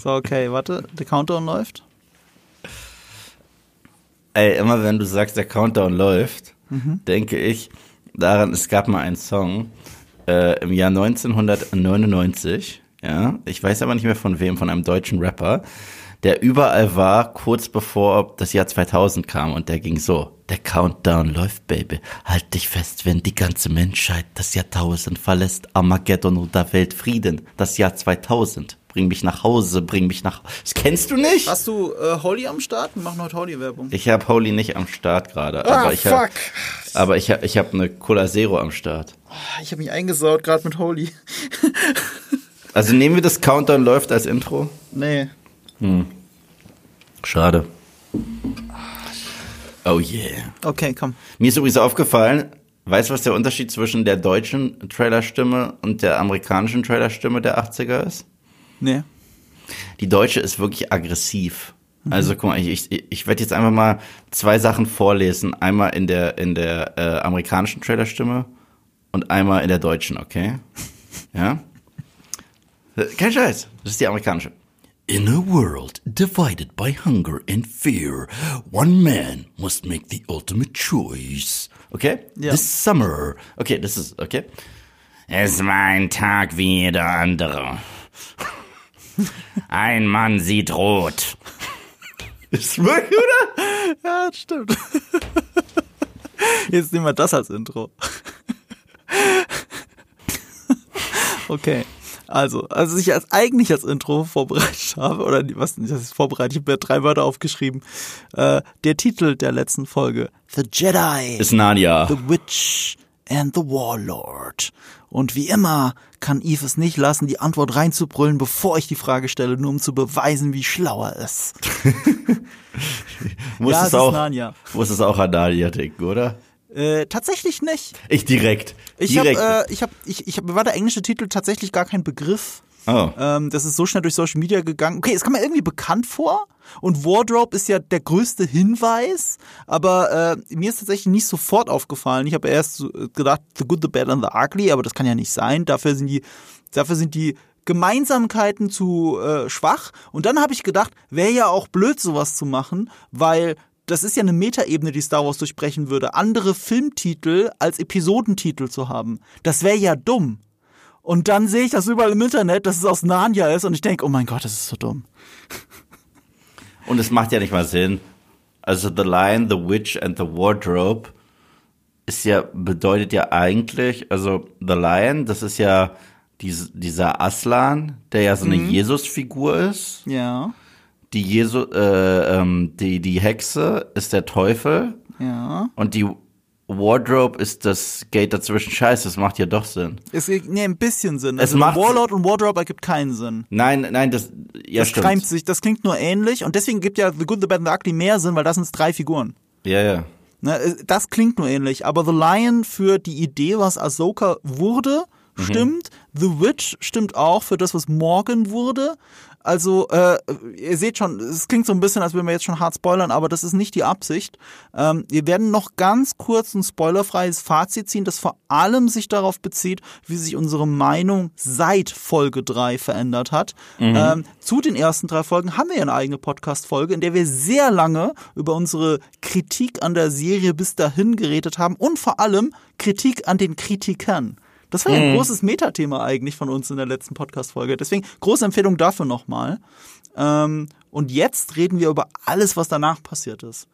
So, okay, warte, der Countdown läuft. Ey, immer wenn du sagst, der Countdown läuft, mhm. denke ich daran, es gab mal einen Song äh, im Jahr 1999, ja, ich weiß aber nicht mehr von wem, von einem deutschen Rapper, der überall war, kurz bevor das Jahr 2000 kam und der ging so, der Countdown läuft, Baby, halt dich fest, wenn die ganze Menschheit das Jahrtausend verlässt, Armageddon oder Weltfrieden, das Jahr 2000. Bring mich nach Hause, bring mich nach. Das kennst du nicht? Hast du äh, Holly am Start? Wir machen heute Holly-Werbung. Ich habe Holly nicht am Start gerade. Ah, aber ich fuck. Hab, aber ich habe ich hab eine Cola Zero am Start. Ich habe mich eingesaut gerade mit Holly. also nehmen wir das Countdown läuft als Intro? Nee. Hm. Schade. Oh yeah. Okay, komm. Mir ist übrigens aufgefallen, weißt du, was der Unterschied zwischen der deutschen Trailerstimme und der amerikanischen Trailerstimme der 80er ist? Nee. Die deutsche ist wirklich aggressiv. Also guck mal, ich, ich, ich werde jetzt einfach mal zwei Sachen vorlesen. Einmal in der, in der äh, amerikanischen Trailerstimme und einmal in der deutschen, okay? Ja? Kein Scheiß, das ist die amerikanische. In a world divided by hunger and fear, one man must make the ultimate choice. Okay? Ja. This summer. Okay, das ist, okay. Es war ein Tag wie jeder andere. Ein Mann sieht rot. Ist wirklich, oder? Ja, das stimmt. Jetzt nehmen wir das als Intro. Okay. Also, als ich als eigentlich als Intro vorbereitet habe, oder was nicht, das ist vorbereitet, ich habe mir drei Wörter aufgeschrieben. Äh, der Titel der letzten Folge, The Jedi, Ist Nadia. The Witch and the Warlord. Und wie immer kann Eve es nicht lassen, die Antwort reinzubrüllen, bevor ich die Frage stelle, nur um zu beweisen, wie schlau er ist. muss ja, es es auch, Narnia. muss es auch an Nadia denken, oder? Äh, tatsächlich nicht. Ich direkt. Ich habe, äh, ich habe, ich, ich hab, war der englische Titel tatsächlich gar kein Begriff. Oh. Ähm, das ist so schnell durch Social Media gegangen. Okay, es kam mir irgendwie bekannt vor. Und Wardrobe ist ja der größte Hinweis, aber äh, mir ist tatsächlich nicht sofort aufgefallen. Ich habe erst so gedacht, The Good, The Bad and The Ugly, aber das kann ja nicht sein. Dafür sind die, dafür sind die Gemeinsamkeiten zu äh, schwach. Und dann habe ich gedacht, wäre ja auch blöd, sowas zu machen, weil das ist ja eine Metaebene, die Star Wars durchbrechen würde, andere Filmtitel als Episodentitel zu haben. Das wäre ja dumm. Und dann sehe ich das überall im Internet, dass es aus Narnia ist und ich denke, oh mein Gott, das ist so dumm. Und es macht ja nicht mal Sinn. Also The Lion, The Witch and the Wardrobe ist ja, bedeutet ja eigentlich, also The Lion, das ist ja dies, dieser Aslan, der ja so eine Jesus-Figur ist. Ja, Die Jesu, äh, ähm, die, die Hexe ist der Teufel ja. und die Wardrobe ist das Gate dazwischen. Scheiße, das macht ja doch Sinn. Es nee, ein bisschen Sinn. Es Also macht- Warlord und Wardrobe ergibt keinen Sinn. Nein, nein, das, ja, Das stimmt. reimt sich, das klingt nur ähnlich und deswegen gibt ja The Good, The Bad and The Ugly mehr Sinn, weil das sind drei Figuren. Ja, ja. Ne, äh, das klingt nur ähnlich, aber The Lion für die Idee, was Ahsoka wurde, stimmt. The Witch stimmt auch für das, was Morgan wurde. Also, äh, ihr seht schon, es klingt so ein bisschen, als würden wir jetzt schon hart spoilern, aber das ist nicht die Absicht. Ähm, wir werden noch ganz kurz ein spoilerfreies Fazit ziehen, das vor allem sich darauf bezieht, wie sich unsere Meinung seit Folge 3 verändert hat. Ähm, zu den ersten drei Folgen haben wir ja eine eigene Podcast-Folge, in der wir sehr lange über unsere Kritik an der Serie bis dahin geredet haben und vor allem Kritik an den Kritikern. Das war ja ein großes Metathema eigentlich von uns in der letzten Podcast-Folge. Deswegen große Empfehlung dafür nochmal. Ähm, und jetzt reden wir über alles, was danach passiert ist.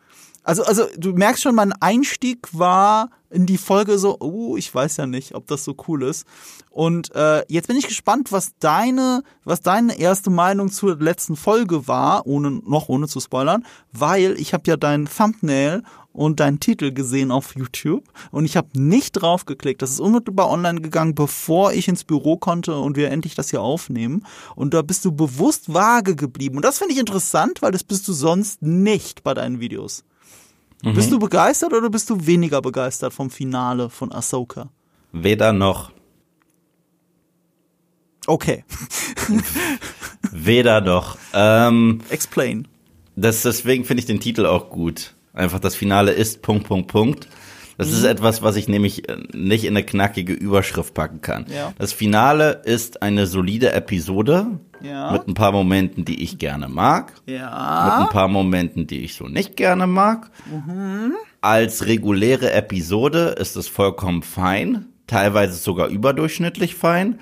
Also, also du merkst schon, mein Einstieg war in die Folge so, oh, ich weiß ja nicht, ob das so cool ist. Und äh, jetzt bin ich gespannt, was deine, was deine erste Meinung zur letzten Folge war, ohne noch ohne zu spoilern, weil ich habe ja dein Thumbnail und deinen Titel gesehen auf YouTube und ich habe nicht drauf geklickt. Das ist unmittelbar online gegangen, bevor ich ins Büro konnte und wir endlich das hier aufnehmen. Und da bist du bewusst vage geblieben. Und das finde ich interessant, weil das bist du sonst nicht bei deinen Videos. Bist du begeistert oder bist du weniger begeistert vom Finale von Ahsoka? Weder noch. Okay, Weder noch. Ähm, explain. das, deswegen finde ich den Titel auch gut. Einfach das Finale ist Punkt, Punkt, Punkt. Das ist etwas, was ich nämlich äh, nicht in eine knackige Überschrift packen kann. Ja. Das Finale ist eine solide Episode Ja. mit ein paar Momenten, die ich gerne mag, mit Ja. ein paar Momenten, die ich so nicht gerne mag. Als reguläre Episode ist es vollkommen fein, teilweise sogar überdurchschnittlich fein.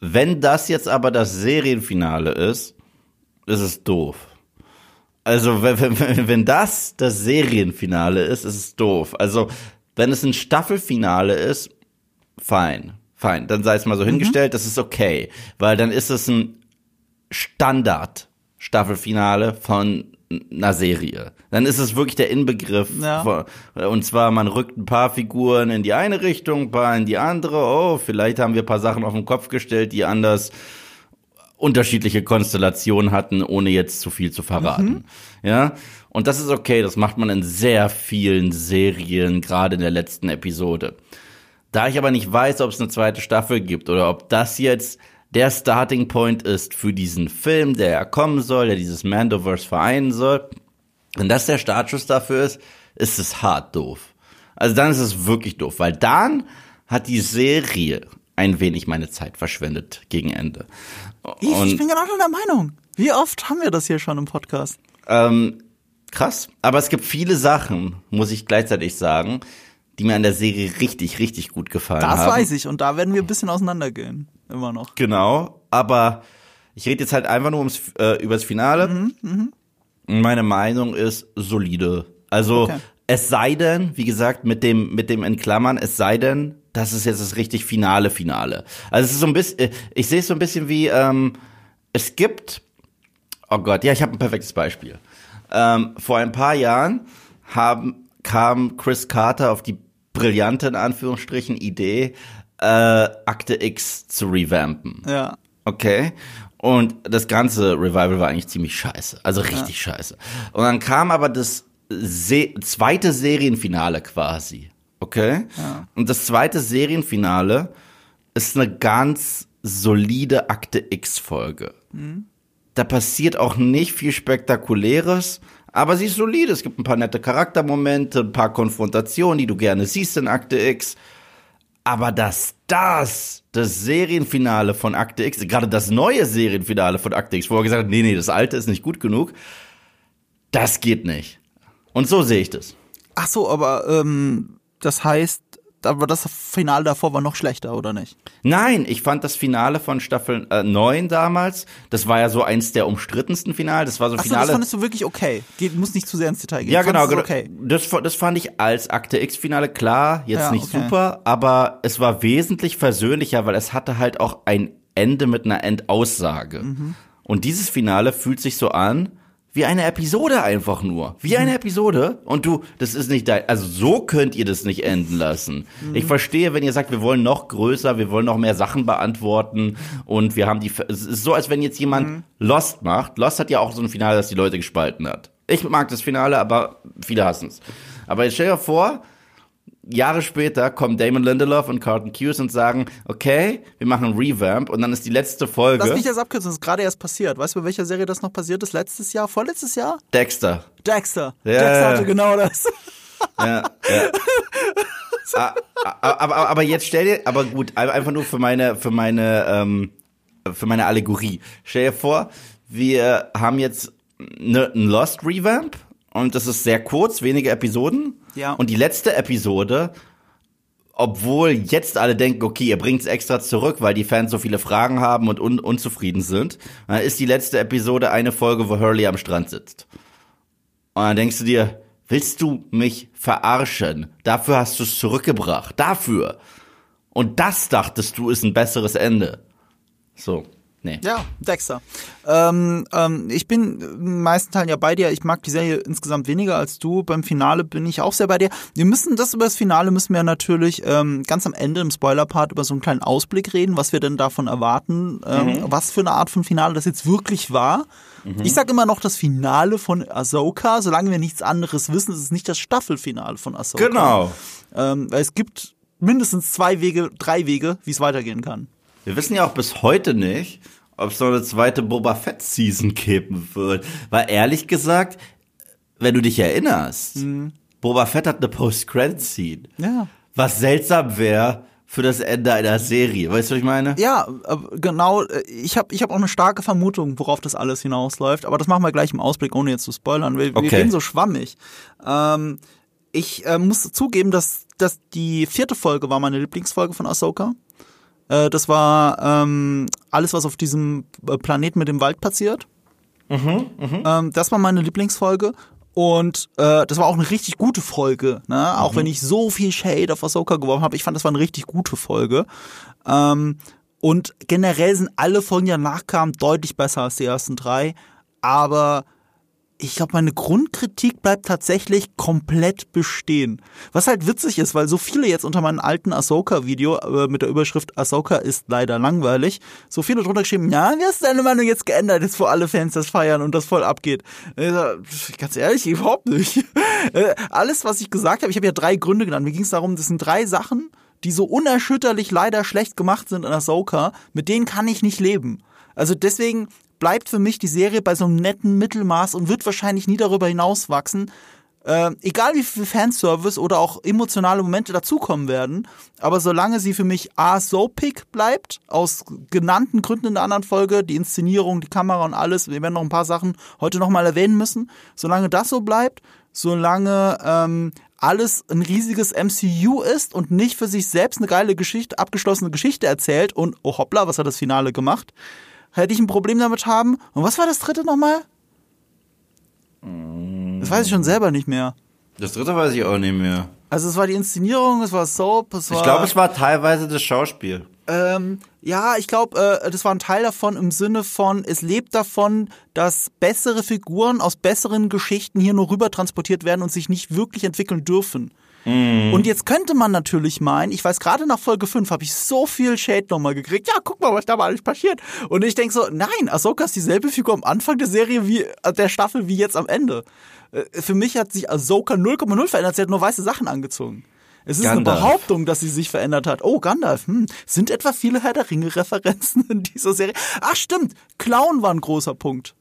Wenn das jetzt aber das Serienfinale ist, ist es doof. Also wenn, wenn, wenn das das Serienfinale ist, ist es doof. Also wenn es ein Staffelfinale ist, fein, fein. Dann sei es mal so hingestellt, das ist okay, weil dann ist es ein Standard Staffelfinale von einer Serie. Dann ist es wirklich der Inbegriff. Ja. Von, und zwar, man rückt ein paar Figuren in die eine Richtung, ein paar in die andere. Oh, vielleicht haben wir ein paar Sachen auf den Kopf gestellt, die anders unterschiedliche Konstellationen hatten, ohne jetzt zu viel zu verraten. Ja, und das ist okay, das macht man in sehr vielen Serien, gerade in der letzten Episode. Da ich aber nicht weiß, ob es eine zweite Staffel gibt oder ob das jetzt der Starting Point ist für diesen Film, der ja kommen soll, der dieses Mandoverse vereinen soll, wenn das der Startschuss dafür ist, ist es hart doof. Also dann ist es wirklich doof, weil dann hat die Serie ein wenig meine Zeit verschwendet gegen Ende. Ich, ich bin genau der Meinung. Wie oft haben wir das hier schon im Podcast? ähm, krass. Aber es gibt viele Sachen, muss ich gleichzeitig sagen, die mir an der Serie richtig, richtig gut gefallen Das haben. weiß ich. Und da werden wir ein bisschen auseinandergehen. Immer noch. Genau, aber ich rede jetzt halt einfach nur ums, äh, über das Finale. Mhm, Und Meine Meinung ist solide. Also Okay. es sei denn, wie gesagt, mit dem mit dem in Klammern, es sei denn, das ist jetzt das richtig finale Finale. Also es ist so ein bisschen, äh, ich sehe es so ein bisschen wie ähm, es gibt. Oh Gott, ja, ich habe ein perfektes Beispiel. Ähm, vor ein paar Jahren haben, kam Chris Carter auf die brillante, in Anführungsstrichen, Idee, äh, Akte X zu revampen. Ja. Okay. Und das ganze Revival war eigentlich ziemlich scheiße. Also richtig scheiße. Und dann kam aber das Se zweite Serienfinale quasi. Okay? Und das zweite Serienfinale ist eine ganz solide Akte X-Folge. Da passiert auch nicht viel Spektakuläres, aber sie ist solide. Es gibt ein paar nette Charaktermomente, ein paar Konfrontationen, die du gerne siehst in Akte X. Aber dass das das Serienfinale von Akte X, gerade das neue Serienfinale von Akte X, wo er gesagt hat, nee, nee, das alte ist nicht gut genug, das geht nicht. Und so sehe ich das. Ach so, aber ähm, das heißt, aber das Finale davor war noch schlechter, oder nicht? Nein, ich fand das Finale von Staffel äh, 9 damals, das war ja so eins der umstrittensten Finale, das war so Ach so, Finale. das fandest du wirklich okay. Geht, muss nicht zu sehr ins Detail gehen. Ja, genau, genau. Okay. Das, das fand ich als Akte X-Finale klar, jetzt Ja, nicht okay. super, aber es war wesentlich versöhnlicher, weil es hatte halt auch ein Ende mit einer Endaussage. Mhm. Und dieses Finale fühlt sich so an wie eine Episode einfach nur. Wie eine Episode. Und du, das ist nicht dein, also so könnt ihr das nicht enden lassen. Mhm. Ich verstehe, wenn ihr sagt, wir wollen noch größer, wir wollen noch mehr Sachen beantworten und wir haben die, es ist so, als wenn jetzt jemand Mhm. Lost macht. Lost hat ja auch so ein Finale, das die Leute gespalten hat. Ich mag das Finale, aber viele hassen es. Aber jetzt stell dir vor, Jahre später kommen Damon Lindelof und Carlton Cuse und sagen, okay, wir machen ein Revamp und dann ist die letzte Folge Lass mich das abkürzen, das ist gerade erst passiert. Weißt du, bei welcher Serie das noch passiert ist? Letztes Jahr? Vorletztes Jahr? Dexter. Dexter. Ja, Dexter hatte genau das. Ja, ja. Ah, ah, aber, aber, aber jetzt stell dir, aber gut, einfach nur für meine, für meine, ähm, für meine Allegorie. Stell dir vor, wir haben jetzt ne, ein Lost Revamp und das ist sehr kurz, wenige Episoden. Ja. Und die letzte Episode, obwohl jetzt alle denken, okay, ihr bringt's extra zurück, weil die Fans so viele Fragen haben und un unzufrieden sind, dann ist die letzte Episode eine Folge, wo Hurley am Strand sitzt. Und dann denkst du dir, willst du mich verarschen? Dafür hast du es zurückgebracht. Dafür. Und das dachtest du ist ein besseres Ende. So. Nee. Ja, Dexter. Ähm, ähm, ich bin in meisten Teilen ja bei dir. Ich mag die Serie insgesamt weniger als du. Beim Finale bin ich auch sehr bei dir. Wir müssen das über das Finale müssen wir natürlich ähm, ganz am Ende im Spoiler-Part über so einen kleinen Ausblick reden, was wir denn davon erwarten, ähm, was für eine Art von Finale das jetzt wirklich war. Ich sag immer noch das Finale von Ahsoka. Solange wir nichts anderes wissen, ist es nicht das Staffelfinale von Ahsoka. Genau. Ähm, weil es gibt mindestens zwei Wege, drei Wege, wie es weitergehen kann. Wir wissen ja auch bis heute nicht, ob es noch eine zweite Boba Fett Season geben wird. Weil ehrlich gesagt, wenn du dich erinnerst, Boba Fett hat eine Post-Credit-Scene. Ja. Was seltsam wäre für das Ende einer Serie. Weißt du, was ich meine? Ja, äh, genau. äh, Ich habe ich hab auch eine starke Vermutung, worauf das alles hinausläuft. Aber das machen wir gleich im Ausblick, ohne jetzt zu spoilern. Wir, wir Okay. reden so schwammig. Ähm, ich äh, muss zugeben, dass, dass die vierte Folge war meine Lieblingsfolge von Ahsoka. Äh, das war ähm, alles, was auf diesem äh, Planeten mit dem Wald passiert. Ähm, das war meine Lieblingsfolge. Und äh, das war auch eine richtig gute Folge, ne? Auch wenn ich so viel Shade auf Ahsoka geworfen habe, ich fand, das war eine richtig gute Folge. Ähm, und generell sind alle Folgen, die danach kamen, deutlich besser als die ersten drei. Aber ich glaube, meine Grundkritik bleibt tatsächlich komplett bestehen. Was halt witzig ist, weil so viele jetzt unter meinem alten Ahsoka-Video äh, mit der Überschrift Ahsoka ist leider langweilig, so viele drunter geschrieben, ja, wie hast du deine Meinung jetzt geändert, jetzt wo alle Fans das feiern und das voll abgeht? Pf, ganz ehrlich, überhaupt nicht. Äh, Alles, was ich gesagt habe, ich habe ja drei Gründe genannt. Mir ging es darum, das sind drei Sachen, die so unerschütterlich leider schlecht gemacht sind in Ahsoka, mit denen kann ich nicht leben. Also deswegen bleibt für mich die Serie bei so einem netten Mittelmaß und wird wahrscheinlich nie darüber hinaus wachsen. Äh, egal wie viel Fanservice oder auch emotionale Momente dazukommen werden, aber solange sie für mich A, soapig bleibt, aus genannten Gründen in der anderen Folge, die Inszenierung, die Kamera und alles, wir werden noch ein paar Sachen heute nochmal erwähnen müssen, solange das so bleibt, solange ähm, alles ein riesiges MCU ist und nicht für sich selbst eine geile Geschichte, abgeschlossene Geschichte erzählt und oh hoppla, was hat das Finale gemacht, hätte ich ein Problem damit haben. Und was war das dritte nochmal? Das weiß ich schon selber nicht mehr. Das dritte weiß ich auch nicht mehr. Also es war die Inszenierung, es war Soap, es war... Ich glaube, es war teilweise das Schauspiel. Ähm, ja, ich glaube, äh, das war ein Teil davon im Sinne von, es lebt davon, dass bessere Figuren aus besseren Geschichten hier nur rüber transportiert werden und sich nicht wirklich entwickeln dürfen. Und jetzt könnte man natürlich meinen, ich weiß, gerade nach Folge 5 habe ich so viel Shade nochmal gekriegt. Ja, guck mal, was da mal alles passiert. Und ich denke so, nein, Ahsoka ist dieselbe Figur am Anfang der Serie wie äh, der Staffel wie jetzt am Ende. Äh, Für mich hat sich Ahsoka 0,0 verändert. Sie hat nur weiße Sachen angezogen. Es ist Gandalf. eine Behauptung, dass sie sich verändert hat. Oh, Gandalf. Hm. Sind etwa viele Herr der Ringe-Referenzen in dieser Serie? Ach, stimmt. Clown war ein großer Punkt.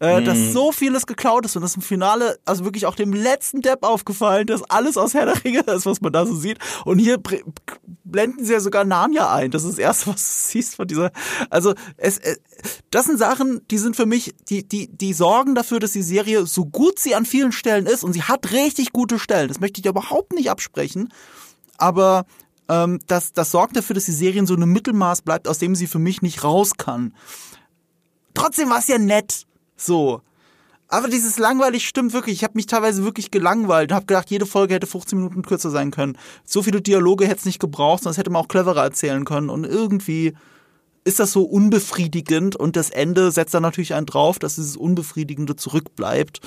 Äh, Dass so vieles geklaut ist und das im Finale, also wirklich auch dem letzten Depp aufgefallen, dass alles aus Herr der Ringe ist, was man da so sieht. Und hier blenden sie ja sogar Narnia ein. Das ist das Erste, was du siehst von dieser. Also, es, äh, das sind Sachen, die sind für mich, die, die, die sorgen dafür, dass die Serie, so gut sie an vielen Stellen ist, und sie hat richtig gute Stellen, das möchte ich dir überhaupt nicht absprechen, aber ähm, das, das sorgt dafür, dass die Serie in so einem Mittelmaß bleibt, aus dem sie für mich nicht raus kann. Trotzdem war es ja nett. So. Aber dieses langweilig stimmt wirklich. Ich habe mich teilweise wirklich gelangweilt und habe gedacht, jede Folge hätte 15 Minuten kürzer sein können. So viele Dialoge hätte es nicht gebraucht, sonst hätte man auch cleverer erzählen können. Und irgendwie ist das so unbefriedigend und das Ende setzt dann natürlich einen drauf, dass dieses Unbefriedigende zurückbleibt.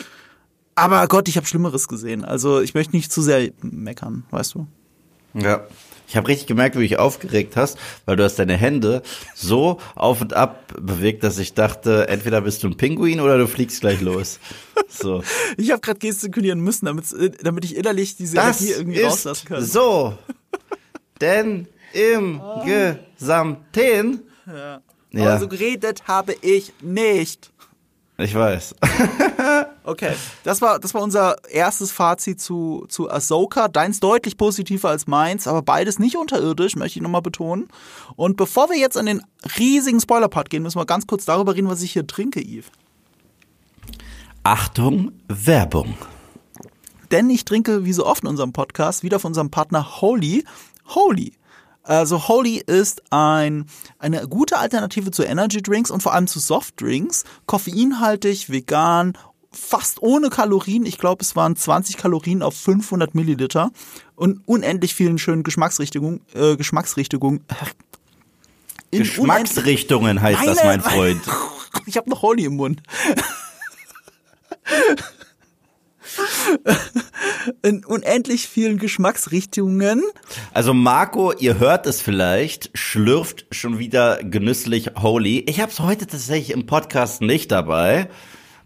Aber Gott, ich habe Schlimmeres gesehen. Also ich möchte nicht zu sehr meckern, weißt du? Ja. Ich habe richtig gemerkt, wie du dich aufgeregt hast, weil du hast deine Hände so auf und ab bewegt, dass ich dachte, entweder bist du ein Pinguin oder du fliegst gleich los. So. Ich habe gerade gestikulieren müssen, damit, damit ich innerlich diese Das Energie irgendwie ist rauslassen kann. so. Denn im Gesamten. Ja. Ja. Aber so geredet habe ich nicht. Ich weiß. Okay, das war, das war unser erstes Fazit zu, zu Ahsoka. Deins deutlich positiver als meins, aber beides nicht unterirdisch, möchte ich nochmal betonen. Und bevor wir jetzt an den riesigen Spoiler-Part gehen, müssen wir ganz kurz darüber reden, was ich hier trinke, Yves. Achtung, Werbung. Denn ich trinke, wie so oft in unserem Podcast, wieder von unserem Partner Holy. Holy. Also Holy ist ein, eine gute Alternative zu Energy Drinks und vor allem zu Soft Drinks. Koffeinhaltig, vegan, fast ohne Kalorien. Ich glaube, es waren 20 Kalorien auf 500 Milliliter und unendlich vielen schönen Geschmacksrichtungen. Äh, Geschmacksrichtungen. Geschmacksrichtungen heißt unend- das, mein Freund. Ich habe noch Holy im Mund. In unendlich vielen Geschmacksrichtungen. Also Marco, ihr hört es vielleicht, schlürft schon wieder genüsslich Holy. Ich habe es heute tatsächlich im Podcast nicht dabei,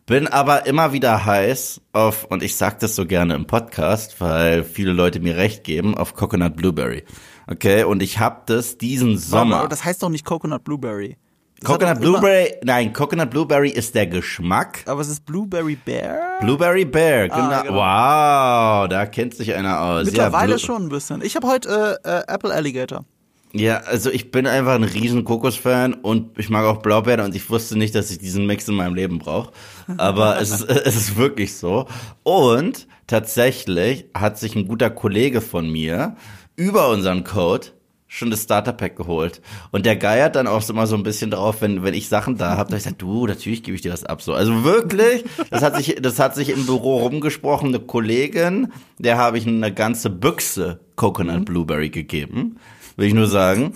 bin aber immer wieder heiß auf, und ich sag das so gerne im Podcast, weil viele Leute mir recht geben, auf Coconut Blueberry. Okay, und ich habe das diesen Aber Sommer. das heißt doch nicht Coconut Blueberry. Coconut Blueberry, nein, Coconut Blueberry ist der Geschmack. Aber es ist Blueberry Bear? Blueberry Bear, genau. genau. Wow, da kennt sich einer aus. Mittlerweile ja, schon ein bisschen. Ich habe heute äh, äh, Apple Alligator. Ja, also ich bin einfach ein riesen Kokosfan und ich mag auch Blaubeeren und ich wusste nicht, dass ich diesen Mix in meinem Leben brauche. Aber es, ist, es ist wirklich so. Und tatsächlich hat sich ein guter Kollege von mir über unseren Code schon das Starter-Pack geholt. Und der geiert dann auch immer so ein bisschen drauf, wenn, wenn ich Sachen da habe, da ich sage, du, natürlich gebe ich dir das ab. So. Also wirklich, das hat sich, das hat sich im Büro rumgesprochen, eine Kollegin, der habe ich eine ganze Büchse Coconut Blueberry gegeben, will ich nur sagen.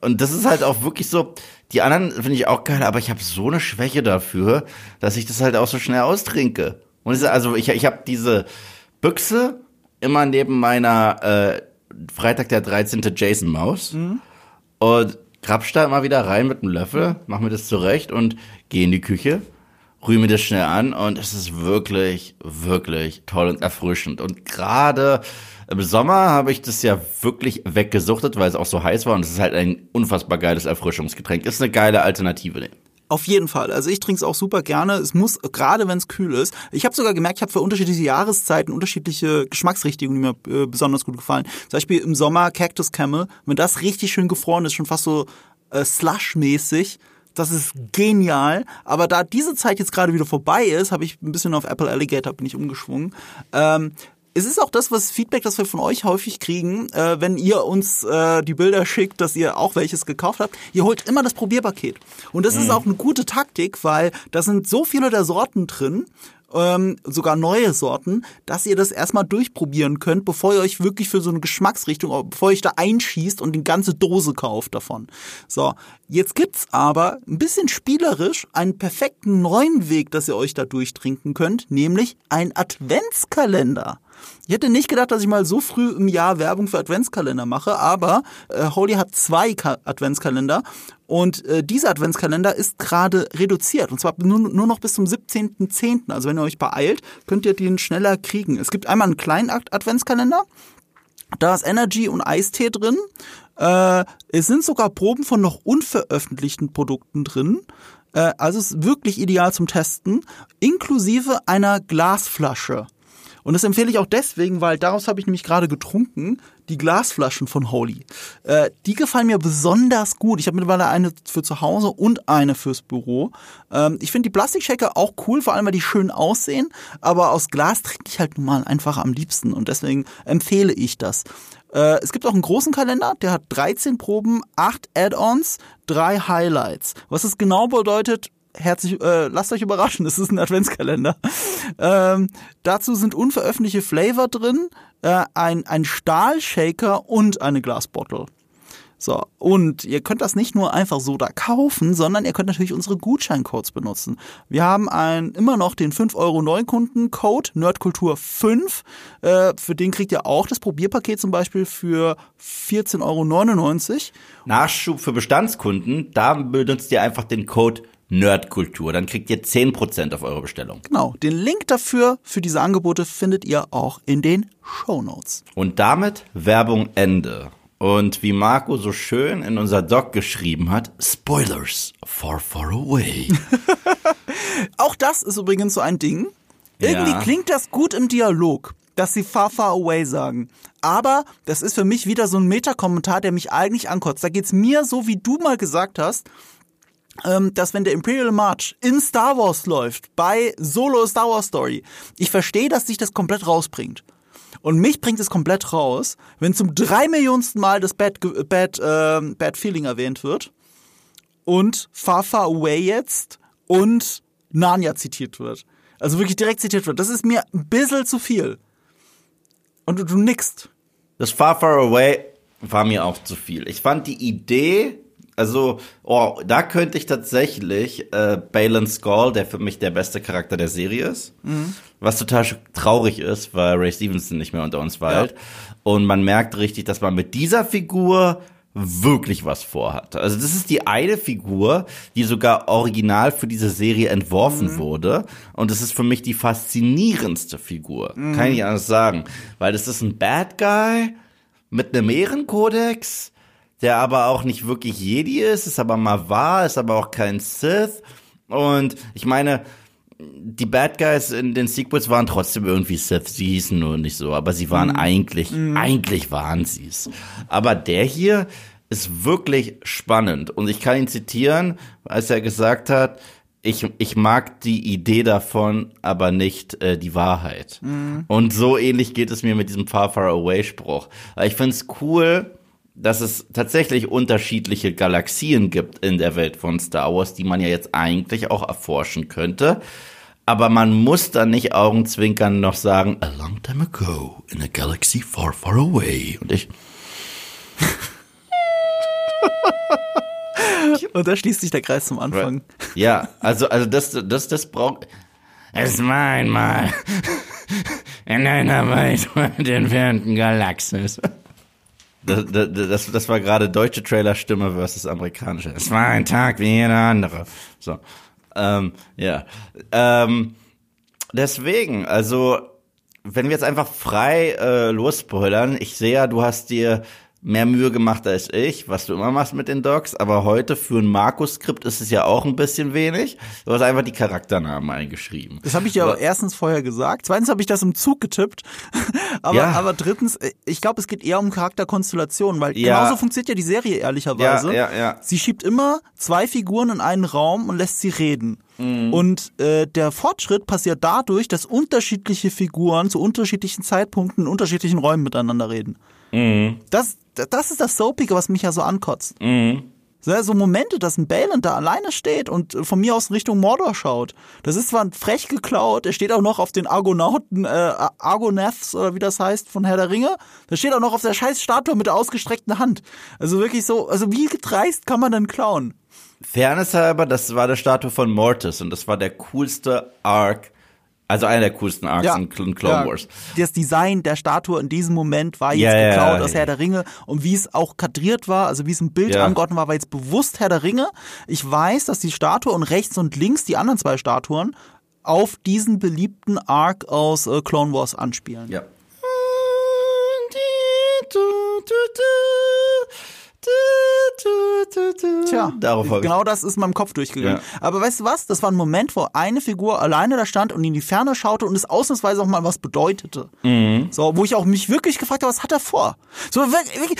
Und das ist halt auch wirklich so, die anderen finde ich auch geil, aber ich habe so eine Schwäche dafür, dass ich das halt auch so schnell austrinke. Und ist also ich, ich habe diese Büchse immer neben meiner äh, Freitag der 13. Jason Maus und grapsch da immer wieder rein mit einem Löffel, mach mir das zurecht und gehe in die Küche, rühre mir das schnell an und es ist wirklich, wirklich toll und erfrischend. Und gerade im Sommer habe ich das ja wirklich weggesuchtet, weil es auch so heiß war und es ist halt ein unfassbar geiles Erfrischungsgetränk. Ist eine geile Alternative. Auf jeden Fall. Also ich trinke es auch super gerne. Es muss, gerade wenn es kühl ist. Ich habe sogar gemerkt, ich habe für unterschiedliche Jahreszeiten unterschiedliche Geschmacksrichtungen, die mir äh, besonders gut gefallen. Zum Beispiel im Sommer Cactus Camel. Wenn das richtig schön gefroren ist, schon fast so äh, slush-mäßig. Das ist genial. Aber da diese Zeit jetzt gerade wieder vorbei ist, habe ich ein bisschen auf Apple Alligator bin ich umgeschwungen. Ähm, es ist auch das, was Feedback, das wir von euch häufig kriegen, äh, wenn ihr uns äh, die Bilder schickt, dass ihr auch welches gekauft habt. Ihr holt immer das Probierpaket. Und das ist auch eine gute Taktik, weil da sind so viele der Sorten drin, ähm, sogar neue Sorten, dass ihr das erstmal durchprobieren könnt, bevor ihr euch wirklich für so eine Geschmacksrichtung, bevor ihr euch da einschießt und die ganze Dose kauft davon. So, jetzt gibt's aber ein bisschen spielerisch einen perfekten neuen Weg, dass ihr euch da durchtrinken könnt, nämlich ein Adventskalender. Ich hätte nicht gedacht, dass ich mal so früh im Jahr Werbung für Adventskalender mache, aber äh, Holy hat zwei Ka Adventskalender und äh, dieser Adventskalender ist gerade reduziert und zwar nur, nur noch bis zum 17.10. Also wenn ihr euch beeilt, könnt ihr den schneller kriegen. Es gibt einmal einen kleinen Ad- Adventskalender, da ist Energy und Eistee drin. Äh, es sind sogar Proben von noch unveröffentlichten Produkten drin. Äh, also ist wirklich ideal zum Testen, inklusive einer Glasflasche. Und das empfehle ich auch deswegen, weil daraus habe ich nämlich gerade getrunken, die Glasflaschen von Holy. Äh, die gefallen mir besonders gut. Ich habe mittlerweile eine für zu Hause und eine fürs Büro. Ähm, ich finde die Plastikshaker auch cool, vor allem weil die schön aussehen. Aber aus Glas trinke ich halt nun mal einfach am liebsten und deswegen empfehle ich das. Äh, es gibt auch einen großen Kalender, der hat 13 Proben, 8 Add-ons, 3 Highlights. Was es genau bedeutet, herzlich, äh, lasst euch überraschen, es ist ein Adventskalender. Ähm, dazu sind unveröffentlichte Flavor drin, äh, ein, ein Stahlshaker und eine Glasbottle. So, und ihr könnt das nicht nur einfach so da kaufen, sondern ihr könnt natürlich unsere Gutscheincodes benutzen. Wir haben ein, immer noch den 5 Euro Neukundencode, Nerdkultur5. Äh, für den kriegt ihr auch das Probierpaket zum Beispiel für 14,99 Euro. Nachschub für Bestandskunden, da benutzt ihr einfach den Code Nerdkultur. Dann kriegt ihr 10% auf eure Bestellung. Genau, den Link dafür, für diese Angebote, findet ihr auch in den Show Notes. Und damit Werbung Ende. Und wie Marco so schön in unser Doc geschrieben hat, Spoilers far, far away. Auch das ist übrigens so ein Ding. Irgendwie Ja. klingt das gut im Dialog, dass sie far, far away sagen. Aber das ist für mich wieder so ein Metakommentar, der mich eigentlich ankotzt. Da geht's mir so, wie du mal gesagt hast, dass wenn der Imperial March in Star Wars läuft, bei Solo Star Wars Story, ich verstehe, dass sich das komplett rausbringt. Und mich bringt es komplett raus, wenn zum drei Millionsten Mal das Bad, Bad, ähm, Bad Feeling erwähnt wird und Far Far Away jetzt und Narnia zitiert wird. Also wirklich direkt zitiert wird. Das ist mir ein bisschen zu viel. Und du, du nickst. Das Far Far Away war mir auch zu viel. Ich fand die Idee, also, oh, da könnte ich tatsächlich äh, Balin Skull, der für mich der beste Charakter der Serie ist, was total traurig ist, weil Ray Stevenson nicht mehr unter uns weilt. Und man merkt richtig, dass man mit dieser Figur wirklich was vorhat. Also das ist die eine Figur, die sogar original für diese Serie entworfen wurde. Und das ist für mich die faszinierendste Figur. Kann ich nicht anders sagen. Weil das ist ein Bad Guy mit einem Ehrenkodex, der aber auch nicht wirklich Jedi ist, ist aber mal wahr, ist aber auch kein Sith. Und ich meine, die Bad Guys in den Sequels waren trotzdem irgendwie Sith, sie hießen nur nicht so, aber sie waren eigentlich, eigentlich waren sie's. Aber der hier ist wirklich spannend und ich kann ihn zitieren, als er gesagt hat, ich, ich mag die Idee davon, aber nicht äh, die Wahrheit. Und so ähnlich geht es mir mit diesem Far Far Away Spruch. Ich find's cool, dass es tatsächlich unterschiedliche Galaxien gibt in der Welt von Star Wars, die man ja jetzt eigentlich auch erforschen könnte. Aber man muss dann nicht augenzwinkern noch sagen, a long time ago in a galaxy far, far away. Und ich, Und da schließt sich der Kreis zum Anfang. ja, also, also das, das, das braucht, es war einmal in einer weit, weit entfernten Galaxis. Das, das, das, war gerade deutsche Trailerstimme versus amerikanische. Es war ein Tag wie jeder andere. So, ähm, ja. Ähm, deswegen, also, wenn wir jetzt einfach frei äh, losspoilern, ich sehe ja, du hast dir mehr Mühe gemacht als ich, was du immer machst mit den Docs, aber heute für ein Markus-Skript ist es ja auch ein bisschen wenig. Du hast einfach die Charakternamen eingeschrieben. Das habe ich ja Aber- erstens vorher gesagt. Zweitens habe ich das im Zug getippt. aber, Ja. aber drittens, ich glaube, es geht eher um Charakterkonstellationen, weil Ja. genauso funktioniert ja die Serie ehrlicherweise. Ja, ja, ja. Sie schiebt immer zwei Figuren in einen Raum und lässt sie reden. Mhm. Und äh, der Fortschritt passiert dadurch, dass unterschiedliche Figuren zu unterschiedlichen Zeitpunkten in unterschiedlichen Räumen miteinander reden. Mhm. Das, das ist das Soapige, was mich ja so ankotzt. So, so Momente, dass ein Balin da alleine steht und äh, von mir aus in Richtung Mordor schaut. Das ist zwar frech geklaut, er steht auch noch auf den Argonauten, äh, Argonaths oder wie das heißt, von Herr der Ringe. Da steht auch noch auf der scheiß Statue mit der ausgestreckten Hand. Also wirklich so, also wie dreist kann man denn klauen? Fairness halber, das war der Statue von Mortis und das war der coolste Arc, also einer der coolsten Arcs in Cl- Clone ja. Wars. Das Design der Statue in diesem Moment war jetzt Ja, ja, geklaut ja, aus ja. Herr der Ringe und wie es auch kadriert war, also wie es im Bild Ja. angeordnet war, war jetzt bewusst Herr der Ringe. Ich weiß, dass die Statue und rechts und links die anderen zwei Statuen auf diesen beliebten Arc aus äh, Clone Wars anspielen. Ja. Tja, darauf habe genau das ist in meinem Kopf durchgegangen. Ja. Aber weißt du was? Das war ein Moment, wo eine Figur alleine da stand und in die Ferne schaute und es ausnahmsweise auch mal was bedeutete. Mhm. So, wo ich auch mich wirklich gefragt habe, was hat er vor? So, wirklich,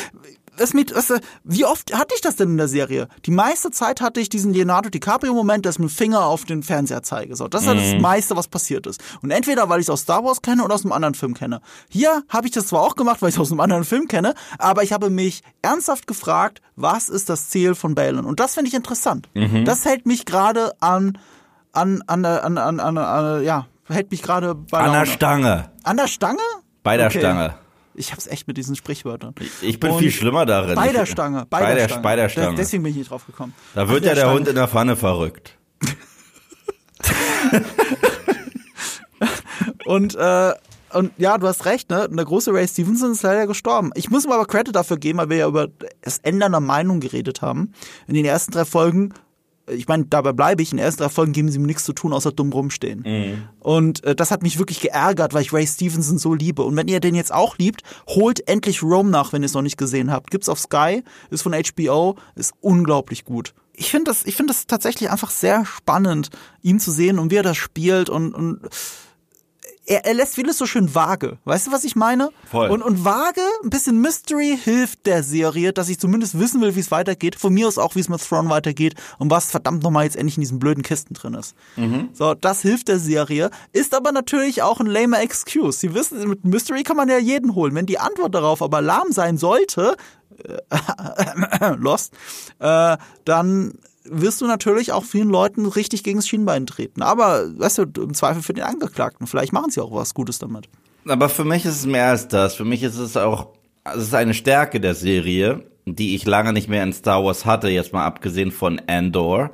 was mit, äh, wie oft hatte ich das denn in der Serie? Die meiste Zeit hatte ich diesen Leonardo DiCaprio-Moment, dass ich mit dem Finger auf den Fernseher zeige. So, das ist Mhm. das meiste, was passiert ist. Und entweder, weil ich es aus Star Wars kenne oder aus einem anderen Film kenne. Hier habe ich das zwar auch gemacht, weil ich es aus einem anderen Film kenne, aber ich habe mich ernsthaft gefragt, was ist das Ziel von Balin? Und das finde ich interessant. Mhm. Das hält mich gerade an, an, an, der- an, an, an, an, ja, hält mich gerade bei An der. Stange. An der Stange? Bei der Okay. Stange. Ich hab's echt mit diesen Sprichwörtern. Ich bin Und viel schlimmer darin. Bei der Stange. Bei, Bei der, Stange. bei der De- Stange. Deswegen bin ich nicht drauf gekommen. Da wird ja der Stange. Hund in der Pfanne verrückt. Und, äh, und ja, du hast recht, ne? Der große Ray Stevenson ist leider gestorben. Ich muss ihm aber Credit dafür geben, weil wir ja über das Ändern der Meinung geredet haben. In den ersten drei Folgen, ich meine, dabei bleibe ich, in den ersten drei Folgen geben sie mir nichts zu tun, außer dumm rumstehen. Und äh, das hat mich wirklich geärgert, weil ich Ray Stevenson so liebe. Und wenn ihr den jetzt auch liebt, holt endlich Rome nach, wenn ihr es noch nicht gesehen habt. Gibt's auf Sky, ist von HBO, ist unglaublich gut. Ich finde das, ich finde das tatsächlich einfach sehr spannend, ihn zu sehen und wie er das spielt und, und er, er lässt vieles so schön vage. Weißt du, was ich meine? Voll. Und, und vage, ein bisschen Mystery hilft der Serie, dass ich zumindest wissen will, wie es weitergeht. Von mir aus auch, wie es mit Thrawn weitergeht und was verdammt nochmal jetzt endlich in diesen blöden Kisten drin ist. So, das hilft der Serie. Ist aber natürlich auch ein lamer Excuse. Sie wissen, mit Mystery kann man ja jeden holen. Wenn die Antwort darauf aber lahm sein sollte, äh, Lost, äh, dann wirst du natürlich auch vielen Leuten richtig gegen das Schienbein treten. Aber, weißt du, im Zweifel für den Angeklagten. Vielleicht machen sie auch was Gutes damit. Aber für mich ist es mehr als das. Für mich ist es auch, es ist eine Stärke der Serie, die ich lange nicht mehr in Star Wars hatte, jetzt mal abgesehen von Andor.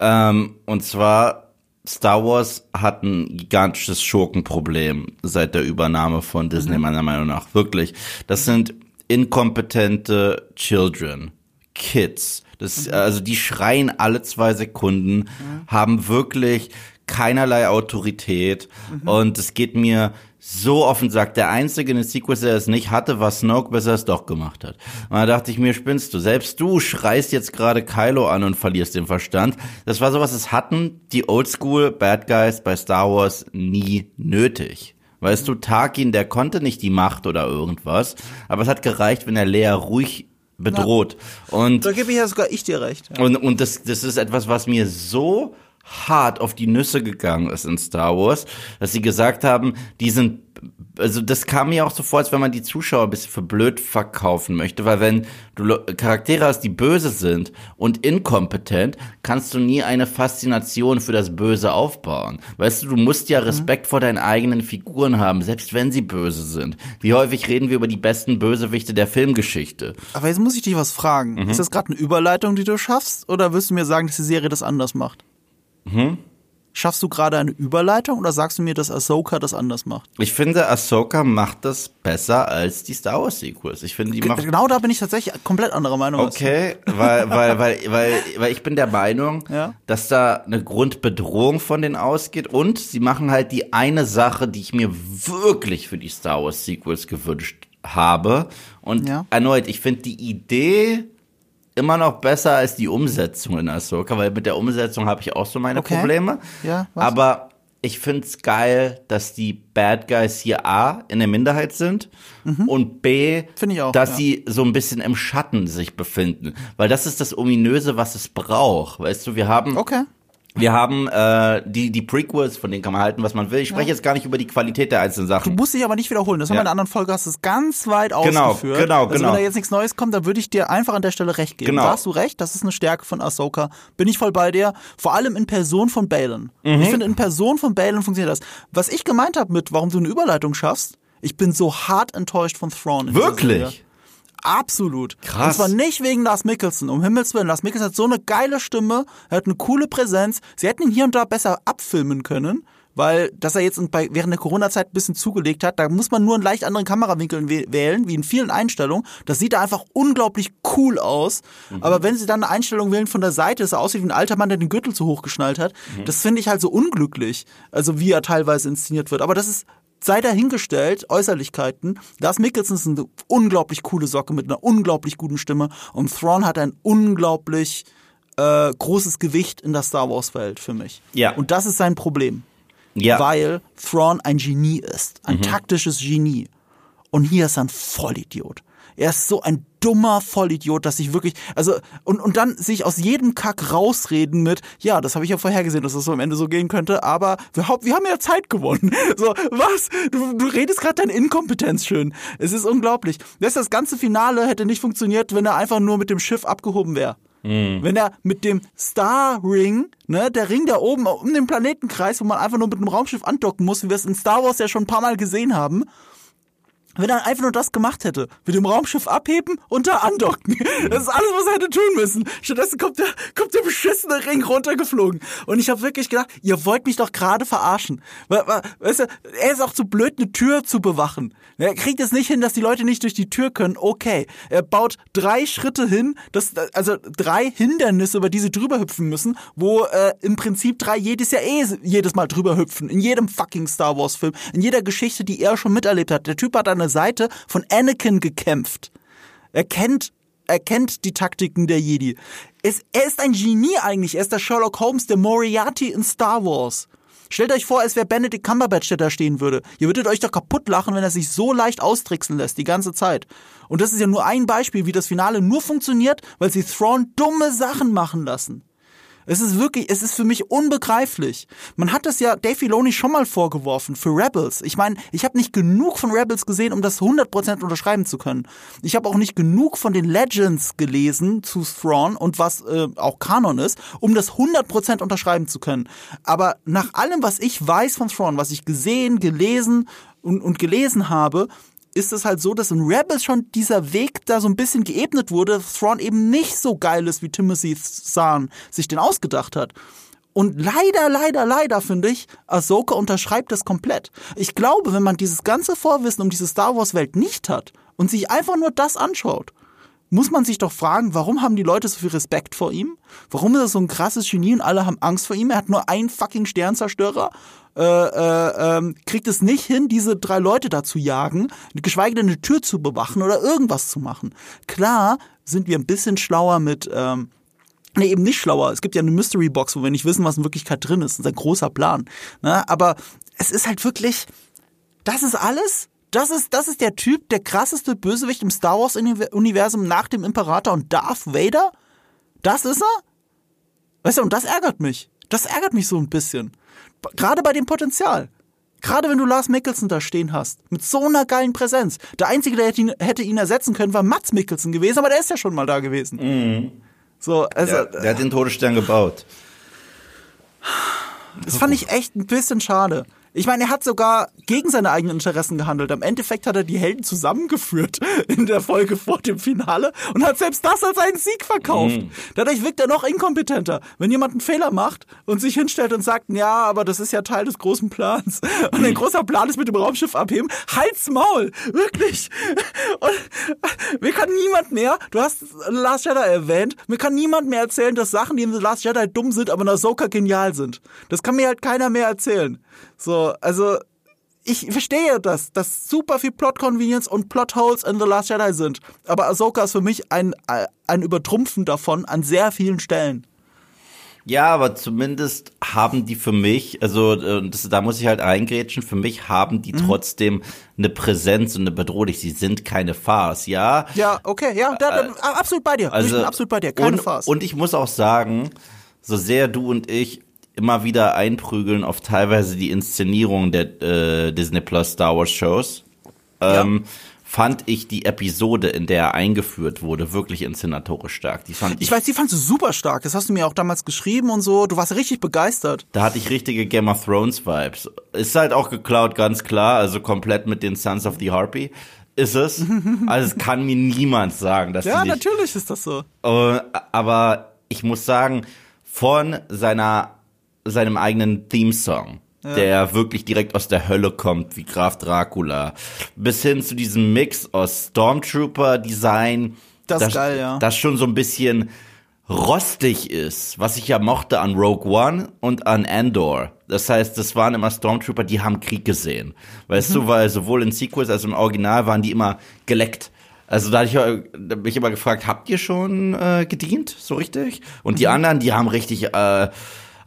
Ähm, und zwar, Star Wars hat ein gigantisches Schurkenproblem seit der Übernahme von Disney, meiner Meinung nach. Wirklich. Das sind inkompetente Children, Kids. Das, Also die schreien alle zwei Sekunden, haben wirklich keinerlei Autorität und es geht mir so offen sagt, der einzige in den Sequels, der es nicht hatte, war Snoke, bis er es doch gemacht hat. Und da dachte ich mir, spinnst du. Selbst du schreist jetzt gerade Kylo an und verlierst den Verstand. Das war sowas, es hatten die Oldschool Bad Guys bei Star Wars nie nötig. Weißt du, Tarkin, der konnte nicht die Macht oder irgendwas, aber es hat gereicht, wenn er Leia ruhig bedroht. Und Da gebe ich ja sogar ich dir recht. Ja. und, und das, das ist etwas, was mir so hart auf die Nüsse gegangen ist in Star Wars, dass sie gesagt haben, die sind, also das kam mir auch so vor, als wenn man die Zuschauer ein bisschen für blöd verkaufen möchte, weil wenn du Charaktere hast, die böse sind und inkompetent, kannst du nie eine Faszination für das Böse aufbauen. Weißt du, du musst ja Respekt vor deinen eigenen Figuren haben, selbst wenn sie böse sind. Wie häufig reden wir über die besten Bösewichte der Filmgeschichte? Aber jetzt muss ich dich was fragen. Mhm. Ist das gerade eine Überleitung, die du schaffst? Oder willst du mir sagen, dass die Serie das anders macht? Mhm. Schaffst du gerade eine Überleitung oder sagst du mir, dass Ahsoka das anders macht? Ich finde, Ahsoka macht das besser als die Star Wars Sequels. Ich finde, die macht genau da bin ich tatsächlich komplett anderer Meinung. Okay, weil, weil, weil, weil, weil ich bin der Meinung, Ja. dass da eine Grundbedrohung von denen ausgeht und sie machen halt die eine Sache, die ich mir wirklich für die Star Wars Sequels gewünscht habe. Und Ja. erneut, ich finde die Idee immer noch besser als die Umsetzung in Ahsoka, weil mit der Umsetzung habe ich auch so meine Okay. Probleme. Ja, was? Aber ich find's geil, dass die Bad Guys hier A in der Minderheit sind und B, Mhm. Find ich auch, dass ja. sie so ein bisschen im Schatten sich befinden. Weil das ist das Ominöse, was es braucht. Weißt du, wir haben Okay. Wir haben äh, die, die Prequels, von denen kann man halten, was man will. Ich spreche jetzt gar nicht über die Qualität der einzelnen Du Sachen. musst dich aber nicht wiederholen. Das haben wir Ja. in einer anderen Folge, hast du es ganz weit Genau, ausgeführt. genau, also genau. wenn da jetzt nichts Neues kommt, dann würde ich dir einfach an der Stelle recht geben. Genau. Da hast du recht, das ist eine Stärke von Ahsoka. Bin ich voll bei dir. Vor allem in Person von Balin. Mhm. Ich finde, in Person von Balin funktioniert das. Was ich gemeint habe mit, warum du eine Überleitung schaffst, ich bin so hart enttäuscht von Thrawn. Wirklich? Absolut. Krass. Und zwar nicht wegen Lars Mikkelsen, um Himmels Willen. Lars Mikkelsen hat so eine geile Stimme, er hat eine coole Präsenz. Sie hätten ihn hier und da besser abfilmen können, weil, dass er jetzt während der Corona-Zeit ein bisschen zugelegt hat, da muss man nur einen leicht anderen Kamerawinkel wäh- wählen, wie in vielen Einstellungen. Das sieht da einfach unglaublich cool aus. Aber wenn sie dann eine Einstellung wählen von der Seite, dass er aussieht wie ein alter Mann, der den Gürtel zu hoch geschnallt hat, das finde ich halt so unglücklich. Also wie er teilweise inszeniert wird. Aber das ist sei dahingestellt, Äußerlichkeiten. Lars Mikkelsen ist eine unglaublich coole Socke mit einer unglaublich guten Stimme und Thrawn hat ein unglaublich äh, großes Gewicht in der Star Wars Welt für mich. Ja. Und das ist sein Problem, Ja. weil Thrawn ein Genie ist, ein taktisches Genie. Und hier ist er ein Vollidiot. Er ist so ein dummer Vollidiot, dass ich wirklich, also, und, und dann sich aus jedem Kack rausreden mit, ja, das habe ich ja vorhergesehen, dass das so am Ende so gehen könnte, aber wir, wir haben ja Zeit gewonnen. So, was? Du, du redest gerade deine Inkompetenz schön. Es ist unglaublich. Das, das ganze Finale hätte nicht funktioniert, wenn er einfach nur mit dem Schiff abgehoben wäre. Wenn er mit dem Star Ring, ne, der Ring da oben um den Planetenkreis, wo man einfach nur mit einem Raumschiff andocken muss, wie wir es in Star Wars ja schon ein paar Mal gesehen haben, wenn er einfach nur das gemacht hätte, mit dem Raumschiff abheben und da andocken. Das ist alles, was er hätte tun müssen. Stattdessen kommt der, kommt der beschissene Ring runtergeflogen. Und ich habe wirklich gedacht, ihr wollt mich doch gerade verarschen. Weißt du, er ist auch zu blöd, eine Tür zu bewachen. Er kriegt es nicht hin, dass die Leute nicht durch die Tür können. Okay, er baut drei Schritte hin, das, also drei Hindernisse, über die sie drüber hüpfen müssen, wo äh, im Prinzip drei jedes Jahr eh jedes Mal drüber hüpfen. In jedem fucking Star Wars Film, in jeder Geschichte, die er schon miterlebt hat. Der Typ hat an der Seite von Anakin gekämpft. Er kennt, er kennt die Taktiken der Jedi. Es, er ist ein Genie eigentlich. Er ist der Sherlock Holmes, der Moriarty in Star Wars. Stellt euch vor, als wäre Benedict Cumberbatch, der da stehen würde. Ihr würdet euch doch kaputt lachen, wenn er sich so leicht austricksen lässt, die ganze Zeit. Und das ist ja nur ein Beispiel, wie das Finale nur funktioniert, weil sie Thrawn dumme Sachen machen lassen. Es ist wirklich, es ist für mich unbegreiflich. Man hat das ja Dave Filoni schon mal vorgeworfen für Rebels. Ich meine, ich habe nicht genug von Rebels gesehen, um das 100% unterschreiben zu können. Ich habe auch nicht genug von den Legends gelesen zu Thrawn und was äh, auch Kanon ist, um das 100% unterschreiben zu können. Aber nach allem, was ich weiß von Thrawn, was ich gesehen, gelesen und, und gelesen habe, ist es halt so, dass in Rebels schon dieser Weg da so ein bisschen geebnet wurde, dass Thrawn eben nicht so geil ist, wie Timothy Zahn sich den ausgedacht hat. Und leider, leider, leider finde ich, Ahsoka unterschreibt das komplett. Ich glaube, wenn man dieses ganze Vorwissen um diese Star Wars Welt nicht hat und sich einfach nur das anschaut, muss man sich doch fragen, warum haben die Leute so viel Respekt vor ihm? Warum ist er so ein krasses Genie und alle haben Angst vor ihm? Er hat nur einen fucking Sternzerstörer, äh, äh, ähm, kriegt es nicht hin, diese drei Leute da zu jagen, geschweige denn eine Tür zu bewachen oder irgendwas zu machen. Klar sind wir ein bisschen schlauer mit, ähm, Nee, eben nicht schlauer. Es gibt ja eine Mystery Box, wo wir nicht wissen, was in Wirklichkeit drin ist. Das ist ein großer Plan. Ne? Aber es ist halt wirklich, das ist alles. Das ist, das ist der Typ, der krasseste Bösewicht im Star Wars Universum nach dem Imperator und Darth Vader. Das ist er? Weißt du, und das ärgert mich. Das ärgert mich so ein bisschen. Gerade bei dem Potenzial. Gerade wenn du Lars Mickelson da stehen hast, mit so einer geilen Präsenz. Der Einzige, der hätte ihn, hätte ihn ersetzen können, war Mats Mickelson gewesen, aber der ist ja schon mal da gewesen. Mhm. So, also, der, der hat den Todesstern gebaut. Das fand ich echt ein bisschen schade. Ich meine, er hat sogar gegen seine eigenen Interessen gehandelt. Am Endeffekt hat er die Helden zusammengeführt in der Folge vor dem Finale und hat selbst das als einen Sieg verkauft. Mhm. Dadurch wirkt er noch inkompetenter. Wenn jemand einen Fehler macht und sich hinstellt und sagt, ja, aber das ist ja Teil des großen Plans und mhm. ein großer Plan ist mit dem Raumschiff abheben, halt's Maul, wirklich. Und mir kann niemand mehr, du hast Last Jedi erwähnt, mir kann niemand mehr erzählen, dass Sachen, die in The Last Jedi dumm sind, aber in Ahsoka genial sind. Das kann mir halt keiner mehr erzählen. So, also ich verstehe das, dass super viel Plot Convenience und Plot Holes in The Last Jedi sind. Aber Ahsoka ist für mich ein, ein Übertrumpfen davon an sehr vielen Stellen. Ja, aber zumindest haben die für mich, also äh, das, da muss ich halt eingrätschen, für mich haben die mhm. trotzdem eine Präsenz und eine Bedrohung. Sie sind keine Farce, ja? Ja, okay, ja, da, da, äh, absolut bei dir. Also, ich bin absolut bei dir, keine und, Farce. Und ich muss auch sagen, so sehr du und ich immer wieder einprügeln auf teilweise die Inszenierung der äh, Disney Plus Star Wars Shows. Ähm, ja. Fand ich die Episode, in der er eingeführt wurde, wirklich inszenatorisch stark. Die fand ich, ich weiß, die fandst du super stark. Das hast du mir auch damals geschrieben und so. Du warst richtig begeistert. Da hatte ich richtige Game of Thrones Vibes. Ist halt auch geklaut, ganz klar. Also komplett mit den Sons of the Harpy ist es. Also es kann mir niemand sagen, dass Ja, nicht, natürlich ist das so. Uh, aber ich muss sagen, von seiner seinem eigenen Theme-Song. Ja. der wirklich direkt aus der Hölle kommt, wie Graf Dracula, bis hin zu diesem Mix aus Stormtrooper-Design, das, das, geil, ja. das schon so ein bisschen rostig ist, was ich ja mochte an Rogue One und an Andor. Das heißt, das waren immer Stormtrooper, die haben Krieg gesehen. Weißt mhm. du, weil sowohl in Sequels als auch im Original waren die immer geleckt. Also da habe ich mich immer gefragt, habt ihr schon äh, gedient, so richtig? Und mhm. die anderen, die haben richtig äh,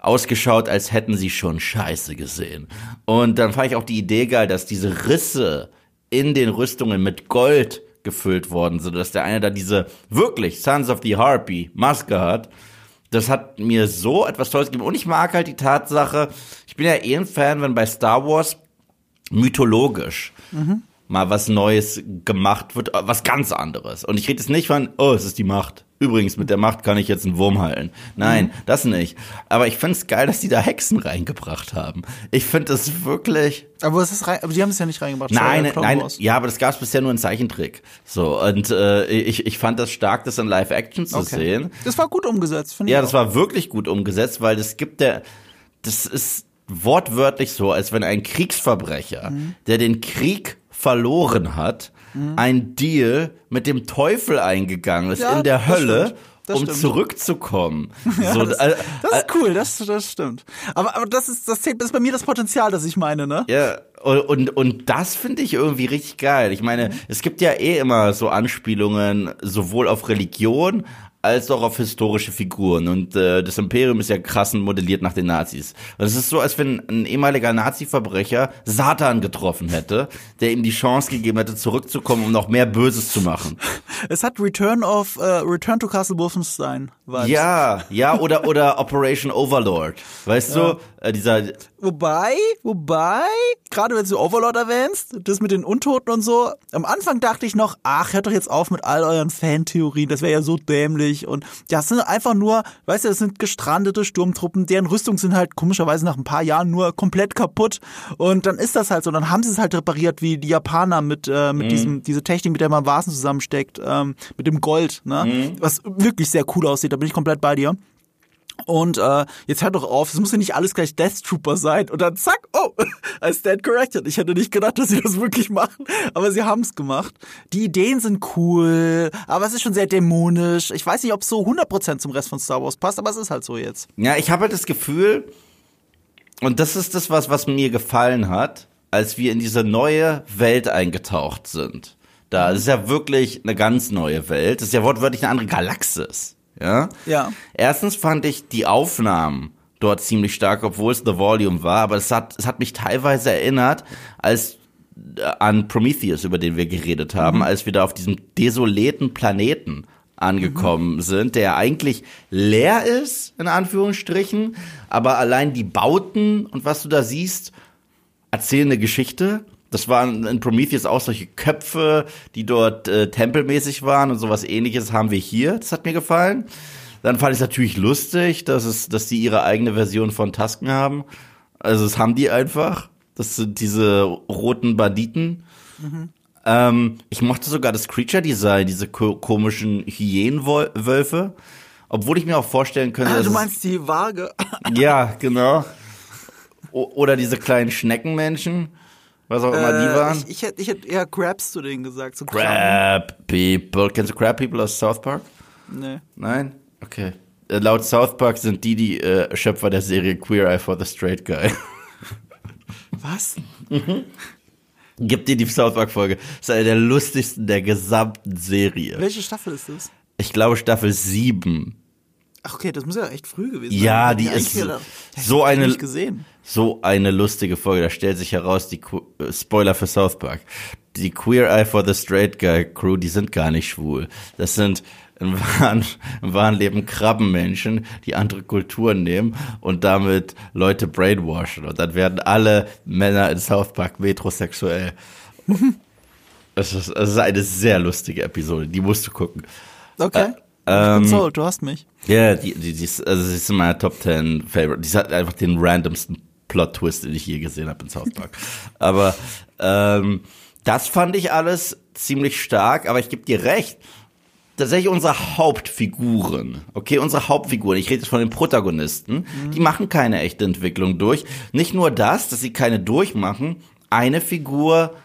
ausgeschaut, als hätten sie schon Scheiße gesehen. Und dann fand ich auch die Idee geil, dass diese Risse in den Rüstungen mit Gold gefüllt worden sind, dass der eine da diese wirklich Sons of the Harpy Maske hat. Das hat mir so etwas Tolles gegeben. Und ich mag halt die Tatsache, ich bin ja eh ein Fan, wenn bei Star Wars mythologisch mhm. Mal was Neues gemacht wird, was ganz anderes. Und ich rede jetzt nicht von, oh, es ist die Macht. Übrigens, mit der Macht kann ich jetzt einen Wurm heilen. Nein, mhm. das nicht. Aber ich finde es geil, dass die da Hexen reingebracht haben. Ich finde das wirklich. Aber, es ist rein, aber die haben es ja nicht reingebracht. Nein, ja nein, ja, aber das gab es bisher nur in Zeichentrick. So, und äh, ich, ich fand das stark, das in Live-Action zu okay. sehen. Das war gut umgesetzt, finde ich. Ja, das war wirklich gut umgesetzt, weil das gibt der. Das ist wortwörtlich so, als wenn ein Kriegsverbrecher, mhm. der den Krieg verloren hat, mhm. ein Deal mit dem Teufel eingegangen ist ja, in der Hölle. um stimmt. zurückzukommen. Ja, so, das, äh, das, ist cool, das, das stimmt. Aber, aber das ist das zählt das ist bei mir das Potenzial, das ich meine, ne? Ja, und, und, und das finde ich irgendwie richtig geil. Ich meine, mhm. es gibt ja eh immer so Anspielungen sowohl auf Religion als auch auf historische Figuren. Und äh, das Imperium ist ja krassend modelliert nach den Nazis. Und es ist so, als wenn ein ehemaliger Nazi-Verbrecher Satan getroffen hätte, der ihm die Chance gegeben hätte, zurückzukommen, um noch mehr Böses zu machen. Es hat Return of uh, Return to Castle Wolfenstein. Vibes. Ja, ja, oder oder Operation Overlord. Weißt ja. du, äh, dieser Wobei, wobei, gerade wenn du Overlord erwähnst, das mit den Untoten und so, am Anfang dachte ich noch, ach, hört doch jetzt auf mit all euren Fantheorien, das wäre ja so dämlich und das sind einfach nur, weißt du, das sind gestrandete Sturmtruppen, deren Rüstung sind halt komischerweise nach ein paar Jahren nur komplett kaputt und dann ist das halt so, dann haben sie es halt repariert, wie die Japaner mit, äh, mit mhm. diesem, diese Technik, mit der man Vasen zusammensteckt, ähm, mit dem Gold, ne, mhm. was wirklich sehr cool aussieht, da bin ich komplett bei dir. Und äh, jetzt hört doch auf, es muss ja nicht alles gleich Death Trooper sein. Und dann zack, oh, I stand corrected. Ich hätte nicht gedacht, dass sie das wirklich machen, aber sie haben es gemacht. Die Ideen sind cool, aber es ist schon sehr dämonisch. Ich weiß nicht, ob es so 100% zum Rest von Star Wars passt, aber es ist halt so jetzt. Ja, ich habe halt das Gefühl, und das ist das, was, was mir gefallen hat, als wir in diese neue Welt eingetaucht sind. Da das ist ja wirklich eine ganz neue Welt. Das ist ja wortwörtlich eine andere Galaxis. Ja. Ja. Erstens fand ich die Aufnahmen dort ziemlich stark, obwohl es The Volume war, aber es hat, es hat mich teilweise erinnert, als äh, an Prometheus, über den wir geredet haben, als wir da auf diesem desoleten Planeten angekommen sind, der eigentlich leer ist, in Anführungsstrichen, aber allein die Bauten und was du da siehst, erzählen eine Geschichte. Das waren in Prometheus auch solche Köpfe, die dort äh, tempelmäßig waren und sowas ähnliches haben wir hier. Das hat mir gefallen. Dann fand ich es natürlich lustig, dass es, dass die ihre eigene Version von Tasken haben. Also das haben die einfach. Das sind diese roten Banditen. Ähm, ich mochte sogar das Creature-Design, diese ko komischen Hyänenwölfe. Obwohl ich mir auch vorstellen könnte, Ah, dass du meinst die Waage. ja, genau. O oder diese kleinen Schneckenmenschen, was auch immer die Äh, waren. Ich, ich hätte ich hätt eher Crabs zu denen gesagt. So. Crab People. Kennst du Crab People aus South Park? Nee. Nein? Okay. Äh, laut South Park sind die die äh, Schöpfer der Serie Queer Eye for the Straight Guy. Was? Gib dir die South Park Folge. Das ist eine der lustigsten der gesamten Serie. Welche Staffel ist das? Ich glaube Staffel 7. Ach, okay, das muss ja echt früh gewesen sein. Ja, Hätte die ist so Hätte ich eine nicht gesehen. So eine lustige Folge. Da stellt sich heraus, die Que- äh, Spoiler für South Park. Die Queer Eye for the Straight Guy Crew, die sind gar nicht schwul. Das sind im wahren, im wahren Leben Krabbenmenschen, die andere Kulturen nehmen und damit Leute brainwashen. Und dann werden alle Männer in South Park metrosexuell. Es ist, es ist eine sehr lustige Episode, die musst du gucken. Okay. ähm, ich bin sold, du hast mich. Ja, die, die, die ist, also sie ist in meiner Top 10 Favorite. Die hat einfach den randomsten Plot-Twist, den ich je gesehen habe in South Park. aber ähm, das fand ich alles ziemlich stark, aber ich gebe dir recht. Tatsächlich unsere Hauptfiguren, okay, unsere Hauptfiguren, ich rede jetzt von den Protagonisten, die machen keine echte Entwicklung durch. Nicht nur das, dass sie keine durchmachen, eine Figur,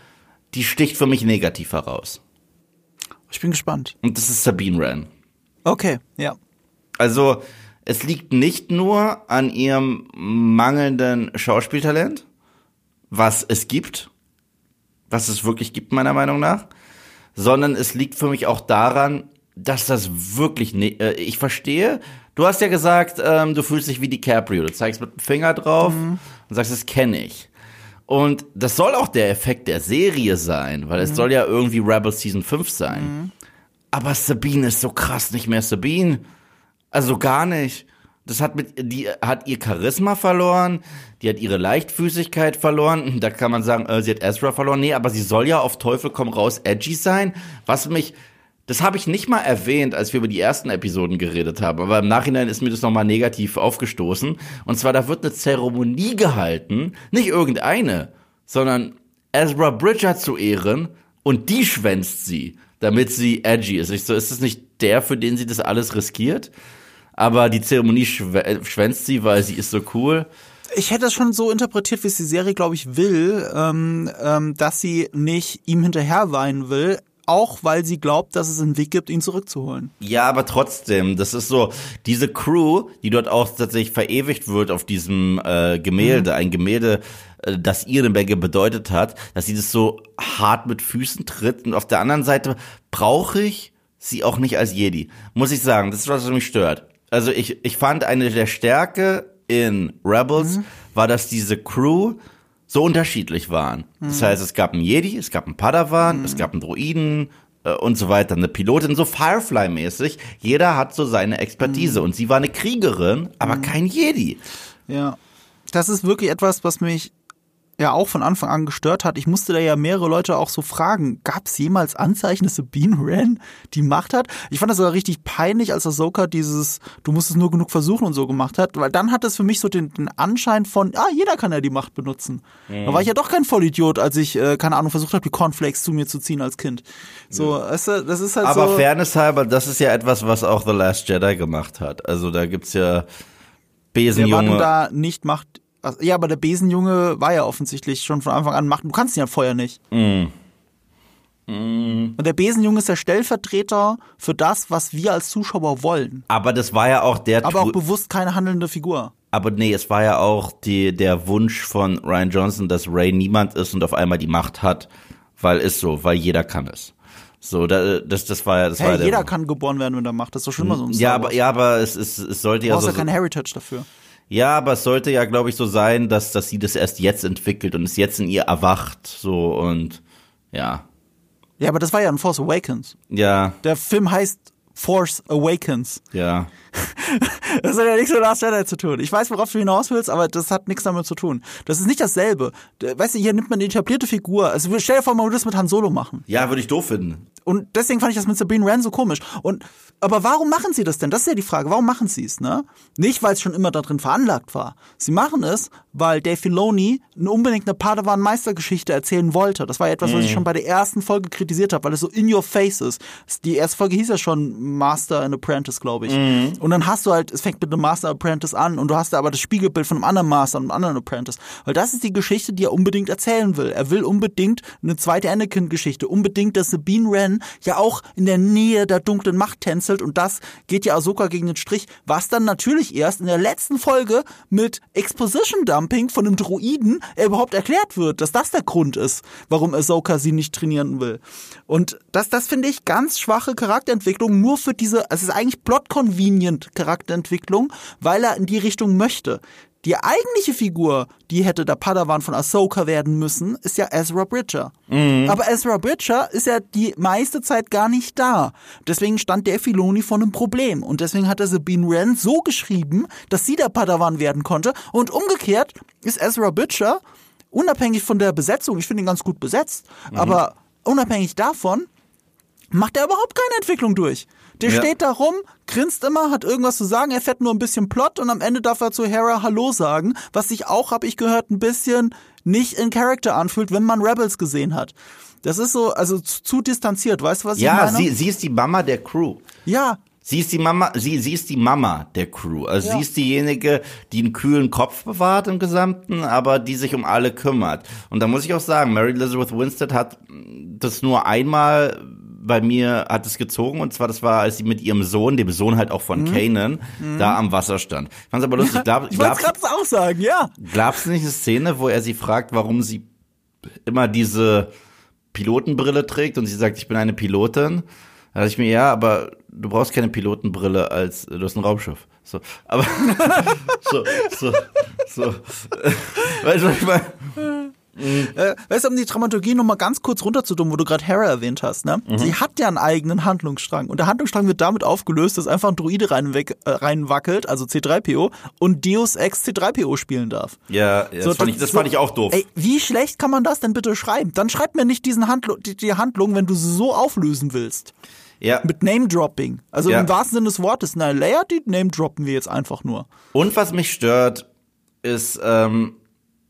die sticht für mich negativ heraus. Ich bin gespannt. Und das ist Sabine Wren. Okay, ja. Also, es liegt nicht nur an ihrem mangelnden Schauspieltalent, was es gibt, was es wirklich gibt, meiner Meinung nach, sondern es liegt für mich auch daran, dass das wirklich, ne äh, ich verstehe, du hast ja gesagt, ähm, du fühlst dich wie DiCaprio, du zeigst mit dem Finger drauf und sagst, das kenne ich. Und das soll auch der Effekt der Serie sein, weil es soll ja irgendwie Rebel Season 5 sein. Aber Sabine ist so krass nicht mehr Sabine. Also gar nicht. Das hat mit, die hat ihr Charisma verloren, die hat ihre Leichtfüßigkeit verloren. Da kann man sagen, äh, sie hat Ezra verloren. Nee, aber sie soll ja auf Teufel komm raus edgy sein. Was mich, das habe ich nicht mal erwähnt, als wir über die ersten Episoden geredet haben. Aber im Nachhinein ist mir das nochmal negativ aufgestoßen. Und zwar, da wird eine Zeremonie gehalten, nicht irgendeine, sondern Ezra Bridger zu ehren und die schwänzt sie, damit sie edgy ist. Ich so, ist das nicht der, für den sie das alles riskiert? Aber die Zeremonie schwä äh, schwänzt sie, weil sie ist so cool. Ich hätte das schon so interpretiert, wie es die Serie, glaube ich, will, ähm, ähm, dass sie nicht ihm hinterher weinen will, auch weil sie glaubt, dass es einen Weg gibt, ihn zurückzuholen. Ja, aber trotzdem, das ist so, diese Crew, die dort auch tatsächlich verewigt wird auf diesem äh, Gemälde, ein Gemälde, äh, das ihr eine Menge bedeutet hat, dass sie das so hart mit Füßen tritt. Und auf der anderen Seite brauche ich sie auch nicht als Jedi. Muss ich sagen, das ist was mich stört. Also ich, ich fand eine der Stärke in Rebels war, dass diese Crew so unterschiedlich waren. Das heißt, es gab einen Jedi, es gab einen Padawan, es gab einen Droiden äh, und so weiter, eine Pilotin, so Firefly-mäßig. Jeder hat so seine Expertise und sie war eine Kriegerin, aber kein Jedi. Ja. Das ist wirklich etwas, was mich ja auch von Anfang an gestört hat. Ich musste da ja mehrere Leute auch so fragen, gab es jemals Anzeichen, dass Sabine Wren die Macht hat? Ich fand das sogar richtig peinlich, als Ahsoka dieses, du musst es nur genug versuchen und so gemacht hat, weil dann hat es für mich so den, den Anschein von, ah, jeder kann ja die Macht benutzen. Da war ich ja doch kein Vollidiot, als ich, äh, keine Ahnung, versucht habe, die Cornflakes zu mir zu ziehen als Kind. So, weißt du, das ist halt Aber so. Fairness halber, das ist ja etwas, was auch The Last Jedi gemacht hat. Also da gibt's ja Der Besenjunge. war da nicht macht. Ja, aber der Besenjunge war ja offensichtlich schon von Anfang an Macht. Du kannst ihn ja vorher nicht. Mm. Und der Besenjunge ist der Stellvertreter für das, was wir als Zuschauer wollen. Aber das war ja auch der Aber auch bewusst keine handelnde Figur. aber nee, es war ja auch die, der Wunsch von Ryan Johnson, dass Ray niemand ist und auf einmal die Macht hat, weil ist so, weil jeder kann es. So, da, das, das war ja, das war Hey, ja der jeder kann geboren werden, wenn er macht. Das ist doch schon immer so ein ja, Star aber, ja, aber es, es, es sollte Du ja brauchst so, ja keine Heritage dafür. Ja, aber es sollte ja, glaube ich, so sein, dass, dass sie das erst jetzt entwickelt und es jetzt in ihr erwacht, so und ja, Ja, aber das war ja ein Force Awakens. ja, Der Film heißt Force Awakens. ja. Das hat ja nichts mit Last Jedi zu tun. Ich weiß, worauf du hinaus willst, aber das hat nichts damit zu tun. Das ist nicht dasselbe. Weißt du, hier nimmt man eine etablierte Figur. Also stell dir vor, man würde das mit Han Solo machen. Ja, würde ich doof finden. Und deswegen fand ich das mit Sabine Wren so komisch. Und aber warum machen sie das denn? Das ist ja die Frage. Warum machen sie es? Ne? Nicht, weil es schon immer da drin veranlagt war. Sie machen es, weil Dave Filoni unbedingt eine Padawan-Meistergeschichte erzählen wollte. Das war ja etwas, was ich schon bei der ersten Folge kritisiert habe, weil es so in your face ist. Die erste Folge hieß ja schon Master and Apprentice, glaube ich. Und dann hast du halt, es fängt mit einem Master Apprentice an und du hast da aber das Spiegelbild von einem anderen Master und einem anderen Apprentice. Weil das ist die Geschichte, die er unbedingt erzählen will. Er will unbedingt eine zweite Anakin-Geschichte. Unbedingt, dass Sabine Wren ja auch in der Nähe der dunklen Macht tänzelt und das geht ja Ahsoka gegen den Strich, was dann natürlich erst in der letzten Folge mit Exposition Dumping von einem Droiden überhaupt erklärt wird, dass das der Grund ist, warum Ahsoka sie nicht trainieren will. Und das, das finde ich ganz schwache Charakterentwicklung nur für diese, es ist eigentlich plot-convenient Charakterentwicklung, weil er in die Richtung möchte. Die eigentliche Figur, die hätte der Padawan von Ahsoka werden müssen, ist ja Ezra Bridger. Aber Ezra Bridger ist ja die meiste Zeit gar nicht da. Deswegen stand der Filoni vor einem Problem. Und deswegen hat er Sabine Wren so geschrieben, dass sie der Padawan werden konnte. Und umgekehrt ist Ezra Bridger, unabhängig von der Besetzung, ich finde ihn ganz gut besetzt, aber unabhängig davon, macht er überhaupt keine Entwicklung durch. Der Ja. steht da rum, grinst immer, hat irgendwas zu sagen, er fährt nur ein bisschen Plot und am Ende darf er zu Hera Hallo sagen, was sich auch, habe ich gehört, ein bisschen nicht in Character anfühlt, wenn man Rebels gesehen hat. Das ist so, also zu, zu distanziert, weißt du, was ich Ja, meine? sie, sie ist die Mama der Crew. ja, Sie ist die Mama, sie, sie ist die Mama der Crew. Also Ja. sie ist diejenige, die einen kühlen Kopf bewahrt im Gesamten, aber die sich um alle kümmert. Und da muss ich auch sagen, Mary Elizabeth Winstead hat das nur einmal bei mir hat es gezogen und zwar das war, als sie mit ihrem Sohn, dem Sohn halt auch von Kanan, da am Wasser stand. Ich fand's aber lustig. Glaub, Mhm. ich wollte gerade auch sagen, ja. glaubst du nicht eine Szene, wo er sie fragt, warum sie immer diese Pilotenbrille trägt und sie sagt, ich bin eine Pilotin? Da dachte ich mir, ja, aber du brauchst keine Pilotenbrille als, du hast ein Raumschiff. So, aber, so, so, so, weißt du, was ich meine? Äh, weißt du, um die Dramaturgie nochmal ganz kurz runterzudummen, wo du gerade Hera erwähnt hast, ne? Mhm. Sie hat ja einen eigenen Handlungsstrang. Und der Handlungsstrang wird damit aufgelöst, dass einfach ein Druide reinweg, äh, reinwackelt, also C3PO, und Deus Ex C3PO spielen darf. Ja, ja So, das, fand ich, das fand ich auch doof. Ey, wie schlecht kann man das denn bitte schreiben? Dann schreib mir nicht diesen Handlu die, die Handlung, wenn du sie so auflösen willst. ja. Mit Name-Dropping. Also Ja. im wahrsten Sinne des Wortes. Na, Leia, die Name-droppen wir jetzt einfach nur. Und was mich stört, ist, ähm,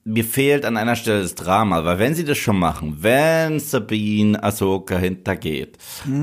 mir fehlt an einer Stelle das Drama, weil wenn sie das schon machen, wenn Sabine Ahsoka hintergeht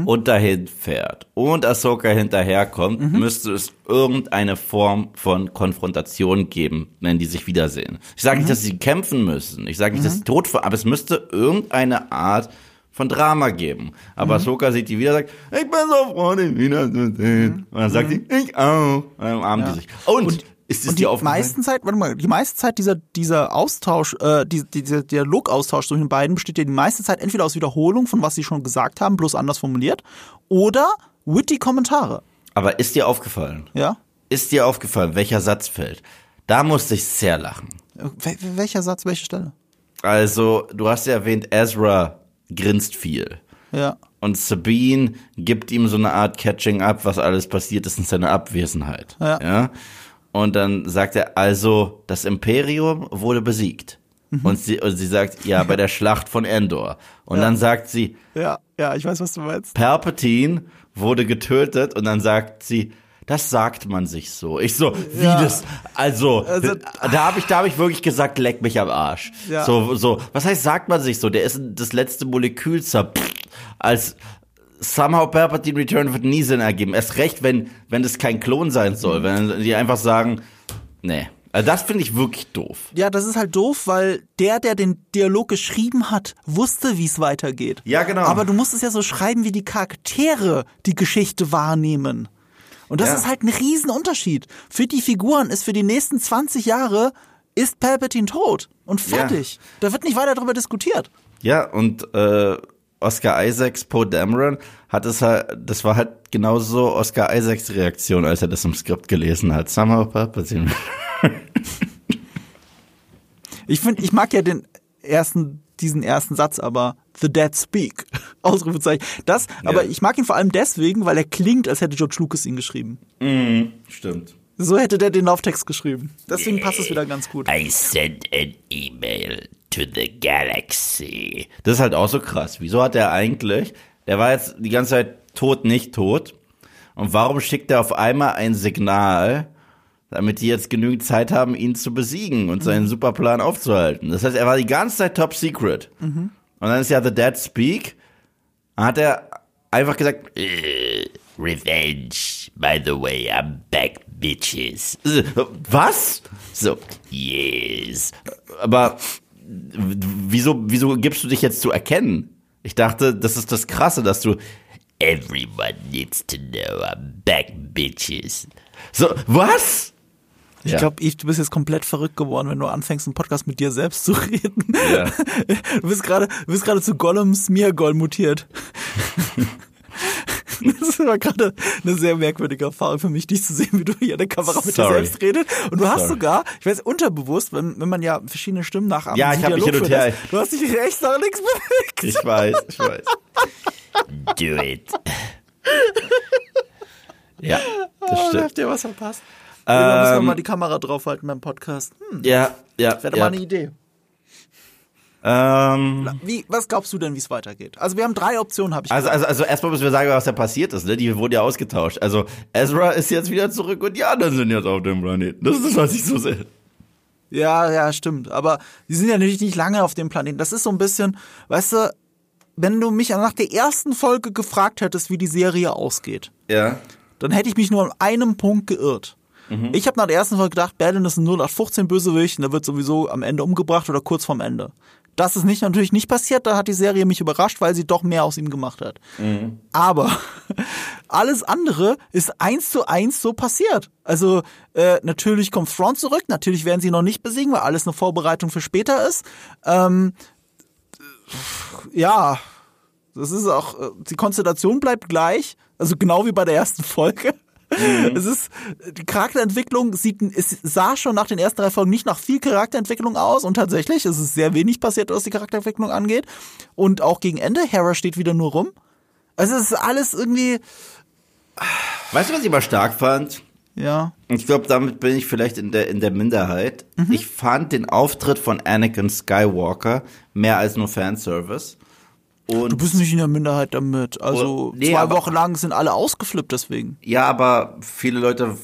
und dahin fährt und Ahsoka hinterherkommt, müsste es irgendeine Form von Konfrontation geben, wenn die sich wiedersehen. Ich sage nicht, dass sie kämpfen müssen, ich sage nicht, dass sie tot aber es müsste irgendeine Art von Drama geben. Aber Ahsoka sieht die wieder und sagt, ich bin so froh, dich wiederzusehen. Und dann sagt sie, ich auch. Und dann umarmen die sich. Und, ist es Und die meisten Zeit, warte mal, die meiste Zeit dieser, dieser Austausch, äh, die, die, dieser Dialogaustausch zwischen den beiden besteht ja die meiste Zeit entweder aus Wiederholung von was sie schon gesagt haben, bloß anders formuliert, oder witty Kommentare. Aber ist dir aufgefallen? Ja? Ist dir aufgefallen, welcher Satz fällt? Da musste ich sehr lachen. Wel welcher Satz, welche Stelle? Also, du hast ja erwähnt, Ezra grinst viel. Ja. Und Sabine gibt ihm so eine Art Catching up, was alles passiert ist in seiner Abwesenheit. Ja. ja? Und dann sagt er, also, das Imperium wurde besiegt. Mhm. Und, sie, und sie sagt, ja, bei der Schlacht von Endor. Und dann sagt sie, Ja, ja, ich weiß, was du meinst. Palpatine wurde getötet und dann sagt sie, das sagt man sich so. Ich so, wie Ja. das? Also, Also- da habe ich, da habe ich wirklich gesagt, leck mich am Arsch. Ja. So, so, was heißt, sagt man sich so? Der ist das letzte Molekül zerpfft, als somehow Palpatine Return wird nie Sinn ergeben. Erst recht, wenn, wenn das kein Klon sein soll, wenn die einfach sagen, Nee. Also das finde ich wirklich doof. Ja, das ist halt doof, weil der, der den Dialog geschrieben hat, wusste, wie es weitergeht. Ja, genau. Aber du musst es ja so schreiben, wie die Charaktere die Geschichte wahrnehmen. Und das Ja. ist halt ein Riesenunterschied. Für die Figuren ist für die nächsten 20 Jahre ist Palpatine tot und fertig. Da wird nicht weiter darüber diskutiert. Ja, und äh, Oscar Isaacs, Poe Dameron, hat es halt, das war halt genauso Oscar Isaacs Reaktion, als er das im Skript gelesen hat. Somehow Palpatine. Ich finde, ich mag ja den ersten, diesen ersten Satz, aber The Dead Speak. Ausrufezeichen. Das, aber ich mag ihn vor allem deswegen, weil er klingt, als hätte George Lucas ihn geschrieben. Stimmt. So hätte der den Lauftext geschrieben. Deswegen passt es wieder ganz gut. I sent an email to the galaxy. Das ist halt auch so krass. Wieso hat er eigentlich, der war jetzt die ganze Zeit tot, nicht tot. Und warum schickt er auf einmal ein Signal, damit die jetzt genügend Zeit haben, ihn zu besiegen und seinen Superplan aufzuhalten? Das heißt, er war die ganze Zeit top secret. Und dann ist ja The Dead Speak. Hat er einfach gesagt, Uh, revenge. By the way, I'm back, bitches. äh, was? So, Yes. aber wieso, wieso gibst du dich jetzt zu erkennen? Ich dachte, das ist das Krasse, dass du Everyone needs to know I'm back, bitches. so, was? Ich Ja. glaube, du bist jetzt komplett verrückt geworden, wenn du anfängst, einen Podcast mit dir selbst zu reden. Ja. Du bist gerade, du bist gerade zu Gollum Smeargol mutiert. Das war gerade eine sehr merkwürdige Erfahrung für mich, dich zu sehen, wie du hier in der Kamera mit Sorry. dir selbst redest. Und du hast Sorry. sogar, ich weiß, unterbewusst, wenn, wenn man ja verschiedene Stimmen nachahmt, Ja, ich hab mich Dialog hin und führt, her- Du hast dich rechts nach links bewegt. Ich weiß, ich weiß. Do it. Ja, das Oh, da stimmt. habt ihr was verpasst. Irgendwann müssen wir Ähm, mal die Kamera draufhalten beim Podcast. Hm, Ja, ja. wäre doch ja. mal eine Idee. Ähm, Wie, was glaubst du denn, wie es weitergeht? Also wir haben drei Optionen, habe ich also, also, also erstmal müssen wir sagen, was da passiert ist. Ne? Die wurden ja ausgetauscht. Also Ezra ist jetzt wieder zurück und die anderen sind jetzt auf dem Planeten. Das ist das, was ich so sehe. Ja, ja, stimmt. Aber die sind ja natürlich nicht lange auf dem Planeten. Das ist so ein bisschen, weißt du, wenn du mich nach der ersten Folge gefragt hättest, wie die Serie ausgeht, Ja. dann hätte ich mich nur an einem Punkt geirrt. Ich habe nach der ersten Folge gedacht, Badin ist ein 0815 Bösewicht und der wird sowieso am Ende umgebracht oder kurz vorm Ende. Das ist nicht, natürlich nicht passiert, da hat die Serie mich überrascht, weil sie doch mehr aus ihm gemacht hat. Aber alles andere ist eins zu eins so passiert. Also äh, natürlich kommt Front zurück, natürlich werden sie noch nicht besiegen, weil alles eine Vorbereitung für später ist. Ähm, ja, das ist auch, äh, die Konstellation bleibt gleich, also genau wie bei der ersten Folge. Es ist, die Charakterentwicklung sieht, es sah schon nach den ersten drei Folgen nicht nach viel Charakterentwicklung aus und tatsächlich es ist sehr wenig passiert, was die Charakterentwicklung angeht. Und auch gegen Ende, Hera steht wieder nur rum. Also es ist alles irgendwie, Weißt du, was ich mal stark fand? ja, Ich glaube, damit bin ich vielleicht in der, in der Minderheit. Ich fand den Auftritt von Anakin Skywalker mehr als nur Fanservice. Und du bist nicht in der Minderheit damit. Also Oh, nee, zwei aber- Wochen lang sind alle ausgeflippt deswegen. Ja, aber viele Leute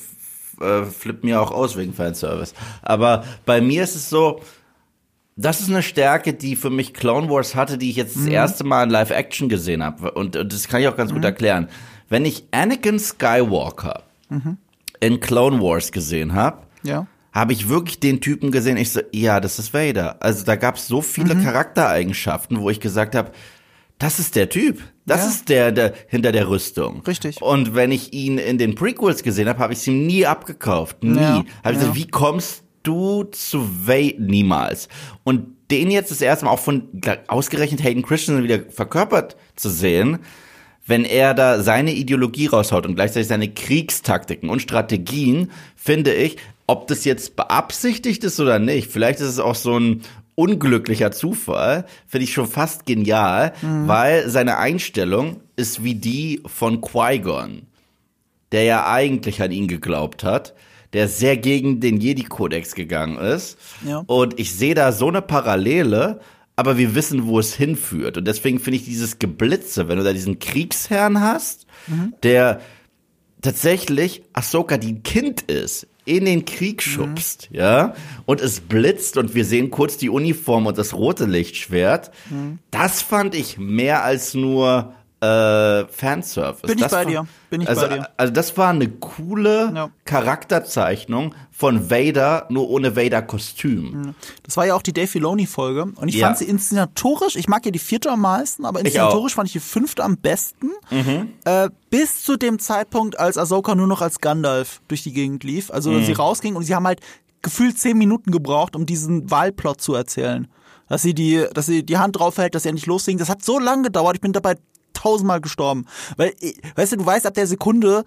äh, flippen ja auch aus wegen Fanservice. Aber bei mir ist es so, das ist eine Stärke, die für mich Clone Wars hatte, die ich jetzt das erste Mal in Live-Action gesehen habe. Und, und das kann ich auch ganz gut erklären. Wenn ich Anakin Skywalker in Clone Wars gesehen habe, Ja. habe ich wirklich den Typen gesehen, ich so, ja, das ist Vader. Also da gab es so viele Charaktereigenschaften, wo ich gesagt habe, das ist der Typ. Das Ja. ist der, der hinter der Rüstung. Richtig. Und wenn ich ihn in den Prequels gesehen habe, habe ich es ihm nie abgekauft. Nie. Ja, Habe ich gesagt, wie kommst du zu Vader? Niemals. Und den jetzt das erste Mal auch von ausgerechnet Hayden Christensen wieder verkörpert zu sehen, wenn er da seine Ideologie raushaut und gleichzeitig seine Kriegstaktiken und Strategien, finde ich, ob das jetzt beabsichtigt ist oder nicht, vielleicht ist es auch so ein unglücklicher Zufall, finde ich schon fast genial, weil seine Einstellung ist wie die von Qui-Gon, der ja eigentlich an ihn geglaubt hat, der sehr gegen den Jedi-Kodex gegangen ist. Ja. Und ich sehe da so eine Parallele, aber wir wissen, wo es hinführt. Und deswegen finde ich dieses Geblitze, wenn du da diesen Kriegsherrn hast, der tatsächlich Ahsoka, die ein Kind ist, in den Krieg schubst, ja, und es blitzt und wir sehen kurz die Uniform und das rote Lichtschwert. Das fand ich mehr als nur äh, Fanservice. Bin ich das bei war, dir. Bin ich also, bei dir. Also das war eine coole Ja. Charakterzeichnung von Vader, nur ohne Vader-Kostüm. Das war ja auch die Dave Filoni-Folge. Und ich Ja. fand sie inszenatorisch, ich mag ja die vierte am meisten, aber inszenatorisch fand ich die fünfte am besten. Mhm. Äh, bis zu dem Zeitpunkt, als Ahsoka nur noch als Gandalf durch die Gegend lief. Also Mhm. sie rausging und sie haben halt gefühlt zehn Minuten gebraucht, um diesen Wahlplot zu erzählen. Dass sie die, dass sie die Hand drauf hält, dass er nicht loslegen. Das hat so lange gedauert, ich bin dabei tausendmal gestorben. Weil, eh, weißt du, du weißt ab der Sekunde,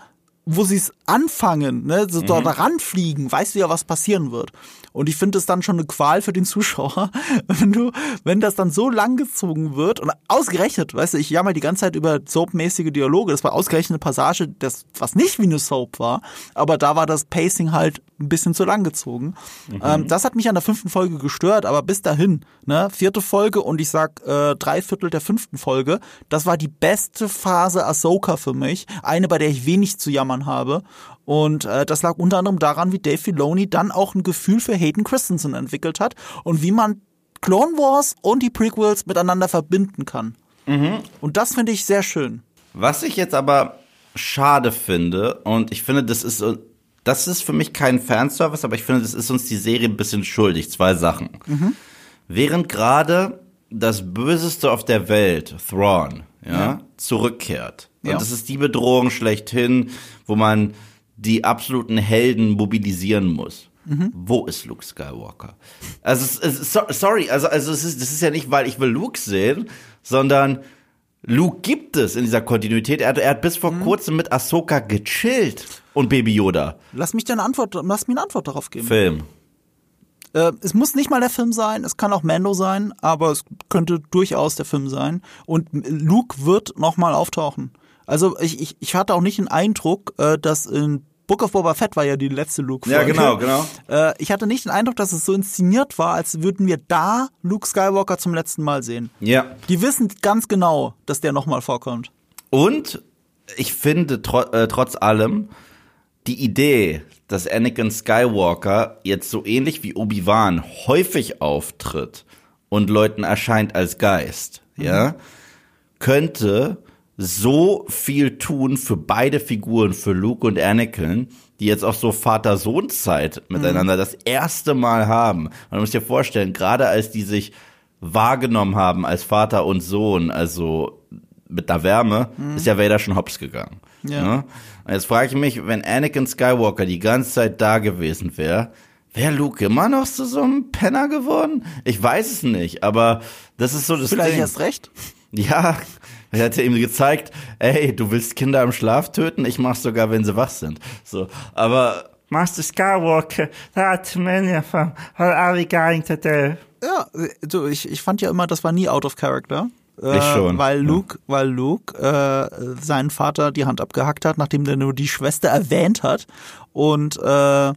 wo sie es anfangen, ne, so da ranfliegen, weißt du ja, was passieren wird. Und ich finde es dann schon eine Qual für den Zuschauer, wenn du, wenn das dann so lang gezogen wird und ausgerechnet, weißt du, ich jammer die ganze Zeit über soapmäßige Dialoge, das war ausgerechnet eine Passage, das, was nicht wie eine Soap war, aber da war das Pacing halt ein bisschen zu lang gezogen. Ähm, das hat mich an der fünften Folge gestört, aber bis dahin, ne, vierte Folge und ich sag äh, drei Viertel der fünften Folge, das war die beste Phase Ahsoka für mich, eine, bei der ich wenig zu jammern habe. Und äh, das lag unter anderem daran, wie Dave Filoni dann auch ein Gefühl für Hayden Christensen entwickelt hat und wie man Clone Wars und die Prequels miteinander verbinden kann. Und das finde ich sehr schön. Was ich jetzt aber schade finde, und ich finde, das ist, das ist für mich kein Fanservice, aber ich finde, das ist uns die Serie ein bisschen schuldig. Zwei Sachen. Während gerade das Böseste auf der Welt, Thrawn, ja, zurückkehrt. Ja. Und das ist die Bedrohung schlechthin, wo man die absoluten Helden mobilisieren muss. Wo ist Luke Skywalker? Also, es, es, so, sorry, also, also es ist, das ist ja nicht, weil ich will Luke sehen, sondern Luke gibt es in dieser Kontinuität. Er hat, er hat bis vor kurzem mit Ahsoka gechillt und Baby Yoda. Lass mich dir eine Antwort, lass mir eine Antwort darauf geben. Film. Äh, es muss nicht mal der Film sein, es kann auch Mando sein, aber es könnte durchaus der Film sein. Und Luke wird nochmal auftauchen. Also ich, ich, ich hatte auch nicht den Eindruck, äh, dass in Book of Boba Fett war ja die letzte Luke-Folge. Ja, genau, genau. Äh, ich hatte nicht den Eindruck, dass es so inszeniert war, als würden wir da Luke Skywalker zum letzten Mal sehen. Ja. Die wissen ganz genau, dass der nochmal vorkommt. Und ich finde tro äh, trotz allem die Idee, dass Anakin Skywalker jetzt so ähnlich wie Obi-Wan häufig auftritt und Leuten erscheint als Geist, ja, könnte so viel tun für beide Figuren, für Luke und Anakin, die jetzt auch so Vater-Sohn-Zeit miteinander das erste Mal haben. Man muss sich vorstellen, gerade als die sich wahrgenommen haben als Vater und Sohn, also mit der Wärme, ist ja Vader schon hops gegangen. Ja. Ne? Jetzt frage ich mich, wenn Anakin Skywalker die ganze Zeit da gewesen wäre, wäre Luke immer noch zu so einem Penner geworden? Ich weiß es nicht, aber das ist so das Vielleicht Ding. erst recht. Ja, er hat ihm gezeigt, ey, du willst Kinder im Schlaf töten, ich mach's sogar, wenn sie wach sind. So, aber Master Skywalker, that many of them, what are we going to do? Ja, so ich, ich fand ja immer, das war nie out of character. Äh, Ich schon, Weil ja. Luke, weil Luke äh, seinen Vater die Hand abgehackt hat, nachdem der nur die Schwester erwähnt hat. Und äh,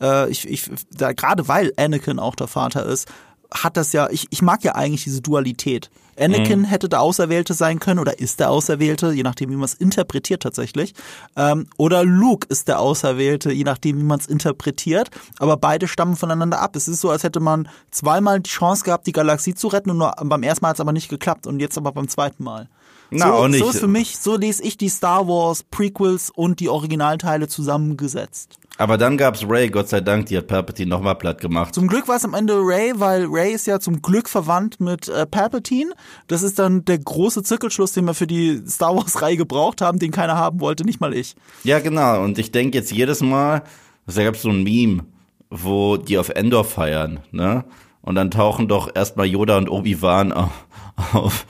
äh, ich, ich, da, gerade weil Anakin auch der Vater ist, hat das ja, ich, ich mag ja eigentlich diese Dualität. Anakin hätte der Auserwählte sein können oder ist der Auserwählte, je nachdem, wie man es interpretiert tatsächlich. Ähm, oder Luke ist der Auserwählte, je nachdem, wie man es interpretiert. Aber beide stammen voneinander ab. Es ist so, als hätte man zweimal die Chance gehabt, die Galaxie zu retten und nur beim ersten Mal hat es aber nicht geklappt und jetzt aber beim zweiten Mal. Na, so, auch nicht. so ist für mich, so lese ich die Star Wars Prequels und die Originalteile zusammengesetzt. Aber dann gab's Ray, Gott sei Dank, die hat Palpatine nochmal platt gemacht. Zum Glück war es am Ende Ray, weil Ray ist ja zum Glück verwandt mit äh, Palpatine. Das ist dann der große Zirkelschluss, den wir für die Star Wars-Reihe gebraucht haben, den keiner haben wollte, nicht mal ich. Ja, genau. Und ich denke jetzt jedes Mal, da gab's so ein Meme, wo die auf Endor feiern, ne? Und dann tauchen doch erstmal Yoda und Obi-Wan auf, auf.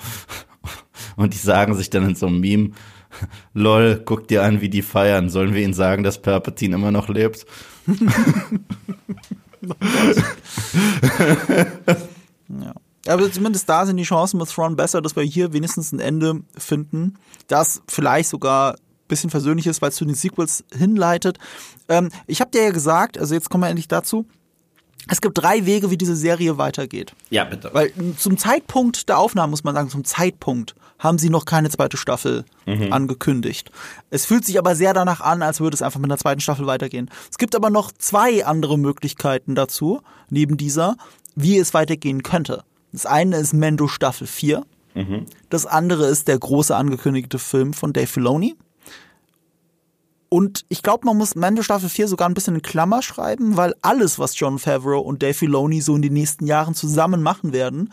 Und die sagen sich dann in so einem Meme, lol, guck dir an, wie die feiern. Sollen wir ihnen sagen, dass Palpatine immer noch lebt? Ja. Aber zumindest da sind die Chancen mit Thrawn besser, dass wir hier wenigstens ein Ende finden, das vielleicht sogar ein bisschen versöhnlich ist, weil es zu den Sequels hinleitet. Ähm, ich habe dir ja gesagt, also jetzt kommen wir endlich dazu, es gibt drei Wege, wie diese Serie weitergeht. Ja, bitte. Weil zum Zeitpunkt der Aufnahme, muss man sagen, zum Zeitpunkt haben sie noch keine zweite Staffel angekündigt. Es fühlt sich aber sehr danach an, als würde es einfach mit einer zweiten Staffel weitergehen. Es gibt aber noch zwei andere Möglichkeiten dazu, neben dieser, wie es weitergehen könnte. Das eine ist Mendo Staffel 4. Das andere ist der große angekündigte Film von Dave Filoni. Und ich glaube, man muss Mando Staffel 4 sogar ein bisschen in Klammer schreiben, weil alles, was John Favreau und Dave Filoni so in den nächsten Jahren zusammen machen werden,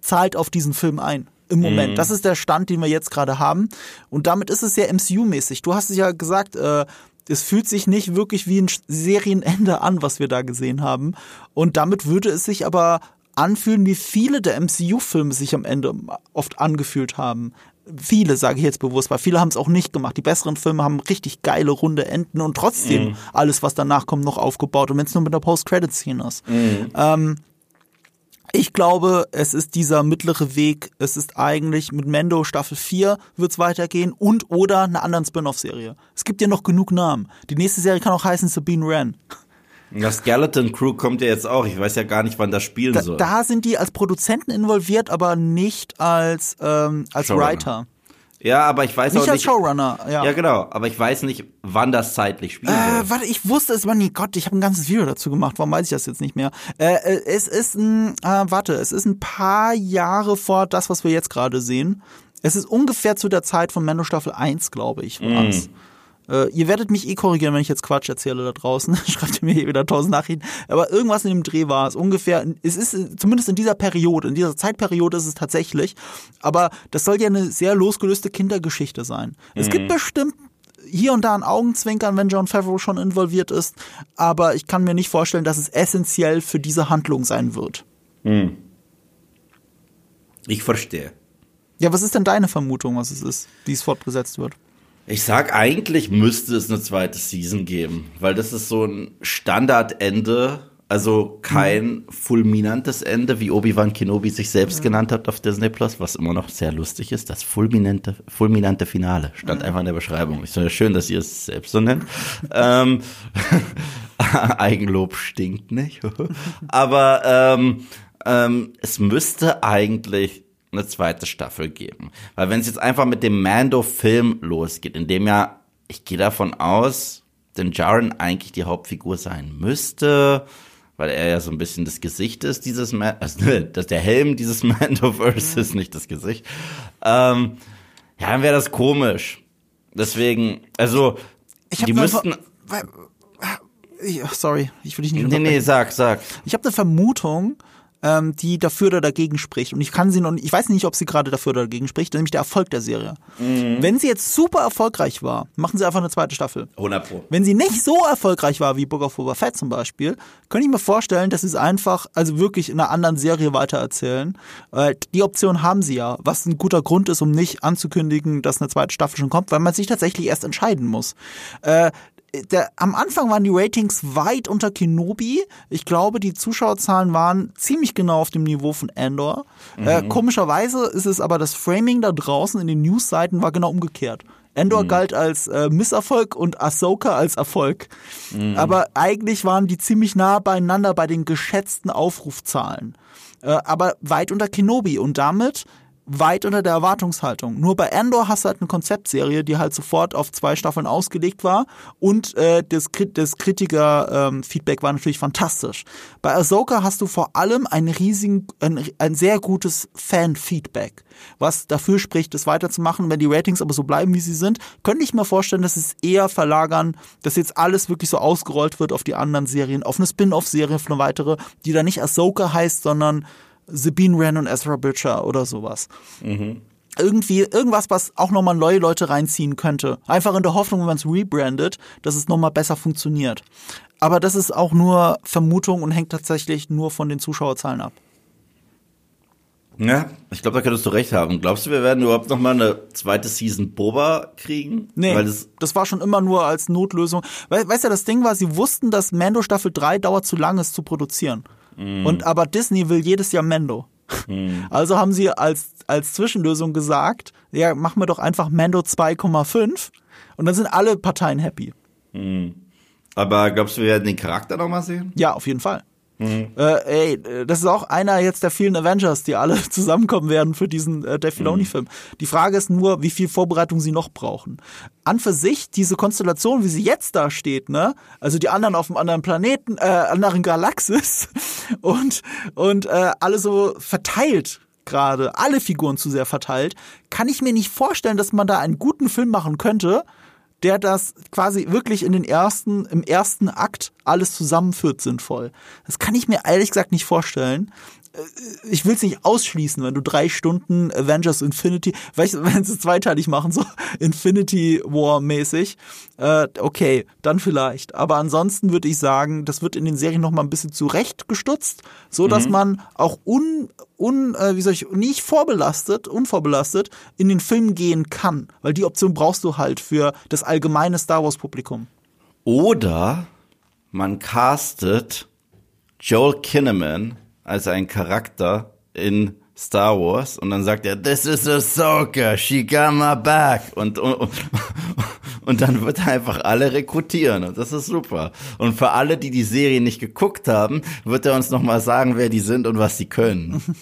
zahlt auf diesen Film ein. Im Moment. Das ist der Stand, den wir jetzt gerade haben. Und damit ist es sehr MCU-mäßig. Du hast es ja gesagt, äh, es fühlt sich nicht wirklich wie ein Serienende an, was wir da gesehen haben. Und damit würde es sich aber anfühlen, wie viele der MCU-Filme sich am Ende oft angefühlt haben. Viele, sage ich jetzt bewusst, weil viele haben es auch nicht gemacht. Die besseren Filme haben richtig geile runde Enden und trotzdem alles, was danach kommt, noch aufgebaut. Und wenn es nur mit der Post-Credit-Szene ist. Ähm, ich glaube, es ist dieser mittlere Weg. Es ist eigentlich mit Mendo Staffel 4 wird's weitergehen und oder einer anderen Spin-off-Serie. Es gibt ja noch genug Namen. Die nächste Serie kann auch heißen Sabine Wren. Das Skeleton Crew kommt ja jetzt auch. Ich weiß ja gar nicht, wann das spielen Da, soll. da sind die als Produzenten involviert, aber nicht als, ähm, als Showrunner. Writer. Ja, aber ich weiß Nicht auch als nicht. Showrunner, ja. Ja, genau. Aber ich weiß nicht, wann das zeitlich spielen Äh, warte, ich wusste es, Mann, nee, Gott, ich habe ein ganzes Video dazu gemacht. Warum weiß ich das jetzt nicht mehr? Äh, äh, es ist ein, äh, warte, es ist ein paar Jahre vor das, was wir jetzt gerade sehen. Es ist ungefähr zu der Zeit von Mando Staffel 1, glaube ich, war's. Äh, ihr werdet mich eh korrigieren, wenn ich jetzt Quatsch erzähle da draußen. Schreibt ihr mir hier wieder tausend Nachrichten. Aber irgendwas in dem Dreh war es ungefähr. Es ist zumindest in dieser Periode, in dieser Zeitperiode ist es tatsächlich. Aber das soll ja eine sehr losgelöste Kindergeschichte sein. Es gibt bestimmt hier und da ein Augenzwinkern, wenn John Favreau schon involviert ist. Aber ich kann mir nicht vorstellen, dass es essentiell für diese Handlung sein wird. Ich verstehe. Ja, was ist denn deine Vermutung, was es ist, wie es fortgesetzt wird? Ich sag, eigentlich müsste es eine zweite Season geben, weil das ist so ein Standardende, also kein fulminantes Ende, wie Obi-Wan Kenobi sich selbst genannt hat auf Disney Plus, was immer noch sehr lustig ist. Das fulminante, fulminante Finale stand einfach in der Beschreibung. Ich finde es schön, dass ihr es selbst so nennt. ähm, Eigenlob stinkt nicht. Aber ähm, ähm, es müsste eigentlich eine zweite Staffel geben. Weil wenn es jetzt einfach mit dem Mando-Film losgeht, in dem ja, ich gehe davon aus, denn Jaren eigentlich die Hauptfigur sein müsste, weil er ja so ein bisschen das Gesicht ist, dieses Man also, dass der Helm dieses Mandoverse ist, nicht das Gesicht. Ähm, ja, dann wäre das komisch. Deswegen, also, die müssten. ich- Sorry, ich will dich nicht Nee, nee, sag, sag. Ich habe eine Vermutung, ähm, die dafür oder dagegen spricht. Und ich kann sie noch ich weiß nicht, ob sie gerade dafür oder dagegen spricht, nämlich der Erfolg der Serie. Wenn sie jetzt super erfolgreich war, machen sie einfach eine zweite Staffel. 100 Pro. Wenn sie nicht so erfolgreich war wie Book of Boba Fett zum Beispiel, könnte ich mir vorstellen, dass sie es einfach, also wirklich in einer anderen Serie weitererzählen. Äh, die Option haben sie ja, was ein guter Grund ist, um nicht anzukündigen, dass eine zweite Staffel schon kommt, weil man sich tatsächlich erst entscheiden muss. Äh, der, am Anfang waren die Ratings weit unter Kenobi. Ich glaube, die Zuschauerzahlen waren ziemlich genau auf dem Niveau von Andor. Äh, komischerweise ist es aber das Framing da draußen in den Newsseiten war genau umgekehrt. Endor galt als äh, Misserfolg und Ahsoka als Erfolg. Aber eigentlich waren die ziemlich nah beieinander bei den geschätzten Aufrufzahlen. Äh, aber weit unter Kenobi und damit weit unter der Erwartungshaltung. Nur bei Andor hast du halt eine Konzeptserie, die halt sofort auf zwei Staffeln ausgelegt war und äh, das, das Kritiker-Feedback war natürlich fantastisch. Bei Ahsoka hast du vor allem ein riesigen, ein, ein sehr gutes Fan-Feedback, was dafür spricht, es weiterzumachen. Wenn die Ratings aber so bleiben, wie sie sind, könnte ich mir vorstellen, dass es eher verlagern, dass jetzt alles wirklich so ausgerollt wird auf die anderen Serien, auf eine Spin-off-Serie, auf eine weitere, die dann nicht Ahsoka heißt, sondern Sabine Wren und Ezra Bridger oder sowas. Irgendwie, irgendwas, was auch nochmal neue Leute reinziehen könnte. Einfach in der Hoffnung, wenn man es rebrandet, dass es nochmal besser funktioniert. Aber das ist auch nur Vermutung und hängt tatsächlich nur von den Zuschauerzahlen ab. Ja, ich glaube, da könntest du recht haben. Glaubst du, wir werden überhaupt noch mal eine zweite Season Boba kriegen? Nee, Weil das, das, war schon immer nur als Notlösung. We weißt du, das Ding war, sie wussten, dass Mando Staffel 3 dauert zu lang, es zu produzieren. Und aber Disney will jedes Jahr Mando. Also haben sie als, als Zwischenlösung gesagt, ja, machen wir doch einfach Mando 2,5 und dann sind alle Parteien happy. aber glaubst du, wir werden den Charakter noch mal sehen? Ja, auf jeden Fall. Äh, ey, das ist auch einer jetzt der vielen Avengers, die alle zusammenkommen werden für diesen äh, Dave Filoni-Film. Die Frage ist nur, wie viel Vorbereitung sie noch brauchen. An für sich, diese Konstellation, wie sie jetzt da steht, ne? Also die anderen auf einem anderen Planeten, äh, anderen Galaxis und, und äh, alle so verteilt gerade alle Figuren zu sehr verteilt, kann ich mir nicht vorstellen, dass man da einen guten Film machen könnte, der das quasi wirklich in den ersten, im ersten Akt alles zusammenführt sinnvoll. Das kann ich mir ehrlich gesagt nicht vorstellen ich will es nicht ausschließen, wenn du drei Stunden Avengers Infinity, weißt, wenn sie es zweiteilig machen, so Infinity War mäßig, äh, okay, dann vielleicht. Aber ansonsten würde ich sagen, das wird in den Serien noch mal ein bisschen zurechtgestutzt, so dass mhm. man auch un, un, äh, wie soll ich, nicht vorbelastet, unvorbelastet in den Film gehen kann, weil die Option brauchst du halt für das allgemeine Star Wars Publikum. Oder man castet Joel Kinnaman als ein Charakter in Star Wars und dann sagt er, this is Ahsoka, she got my back und, und, und dann wird er einfach alle rekrutieren und das ist super. Und für alle, die die Serie nicht geguckt haben, wird er uns nochmal sagen, wer die sind und was sie können.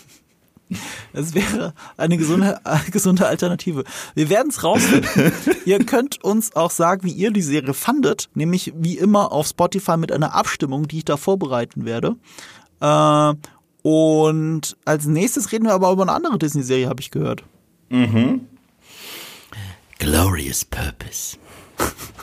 Es wäre eine gesunde, gesunde Alternative. Wir werden es rausfinden. ihr könnt uns auch sagen, wie ihr die Serie fandet, nämlich wie immer auf Spotify mit einer Abstimmung, die ich da vorbereiten werde. Äh, und als nächstes reden wir aber über eine andere Disney-Serie, habe ich gehört. Mhm. Glorious Purpose.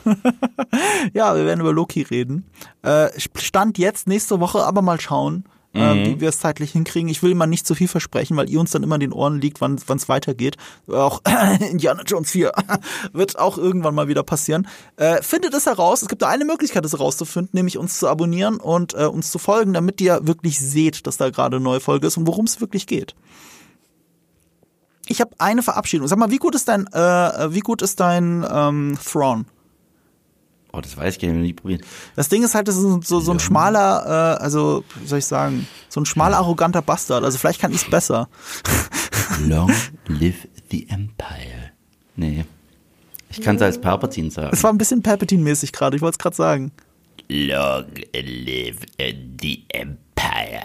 ja, wir werden über Loki reden. Äh, Stand jetzt nächste Woche, aber mal schauen äh, mhm. wie wir es zeitlich hinkriegen. Ich will mal nicht zu viel versprechen, weil ihr uns dann immer in den Ohren liegt, wann es weitergeht. Auch Indiana Jones 4 wird auch irgendwann mal wieder passieren. Äh, findet es heraus. Es gibt da eine Möglichkeit, es herauszufinden, nämlich uns zu abonnieren und äh, uns zu folgen, damit ihr wirklich seht, dass da gerade eine neue Folge ist und worum es wirklich geht. Ich habe eine Verabschiedung. Sag mal, wie gut ist dein, äh, wie gut ist dein ähm, Thrawn? Oh, das weiß ich gar nicht, nie probieren. Das Ding ist halt, das ist so, so ein schmaler, äh, also, wie soll ich sagen, so ein schmaler, arroganter Bastard. Also vielleicht kann ich es besser. Long live the Empire. Nee. Ich kann es als Palpatine sagen. Es war ein bisschen Palpatine-mäßig gerade, ich wollte es gerade sagen. Long live the Empire.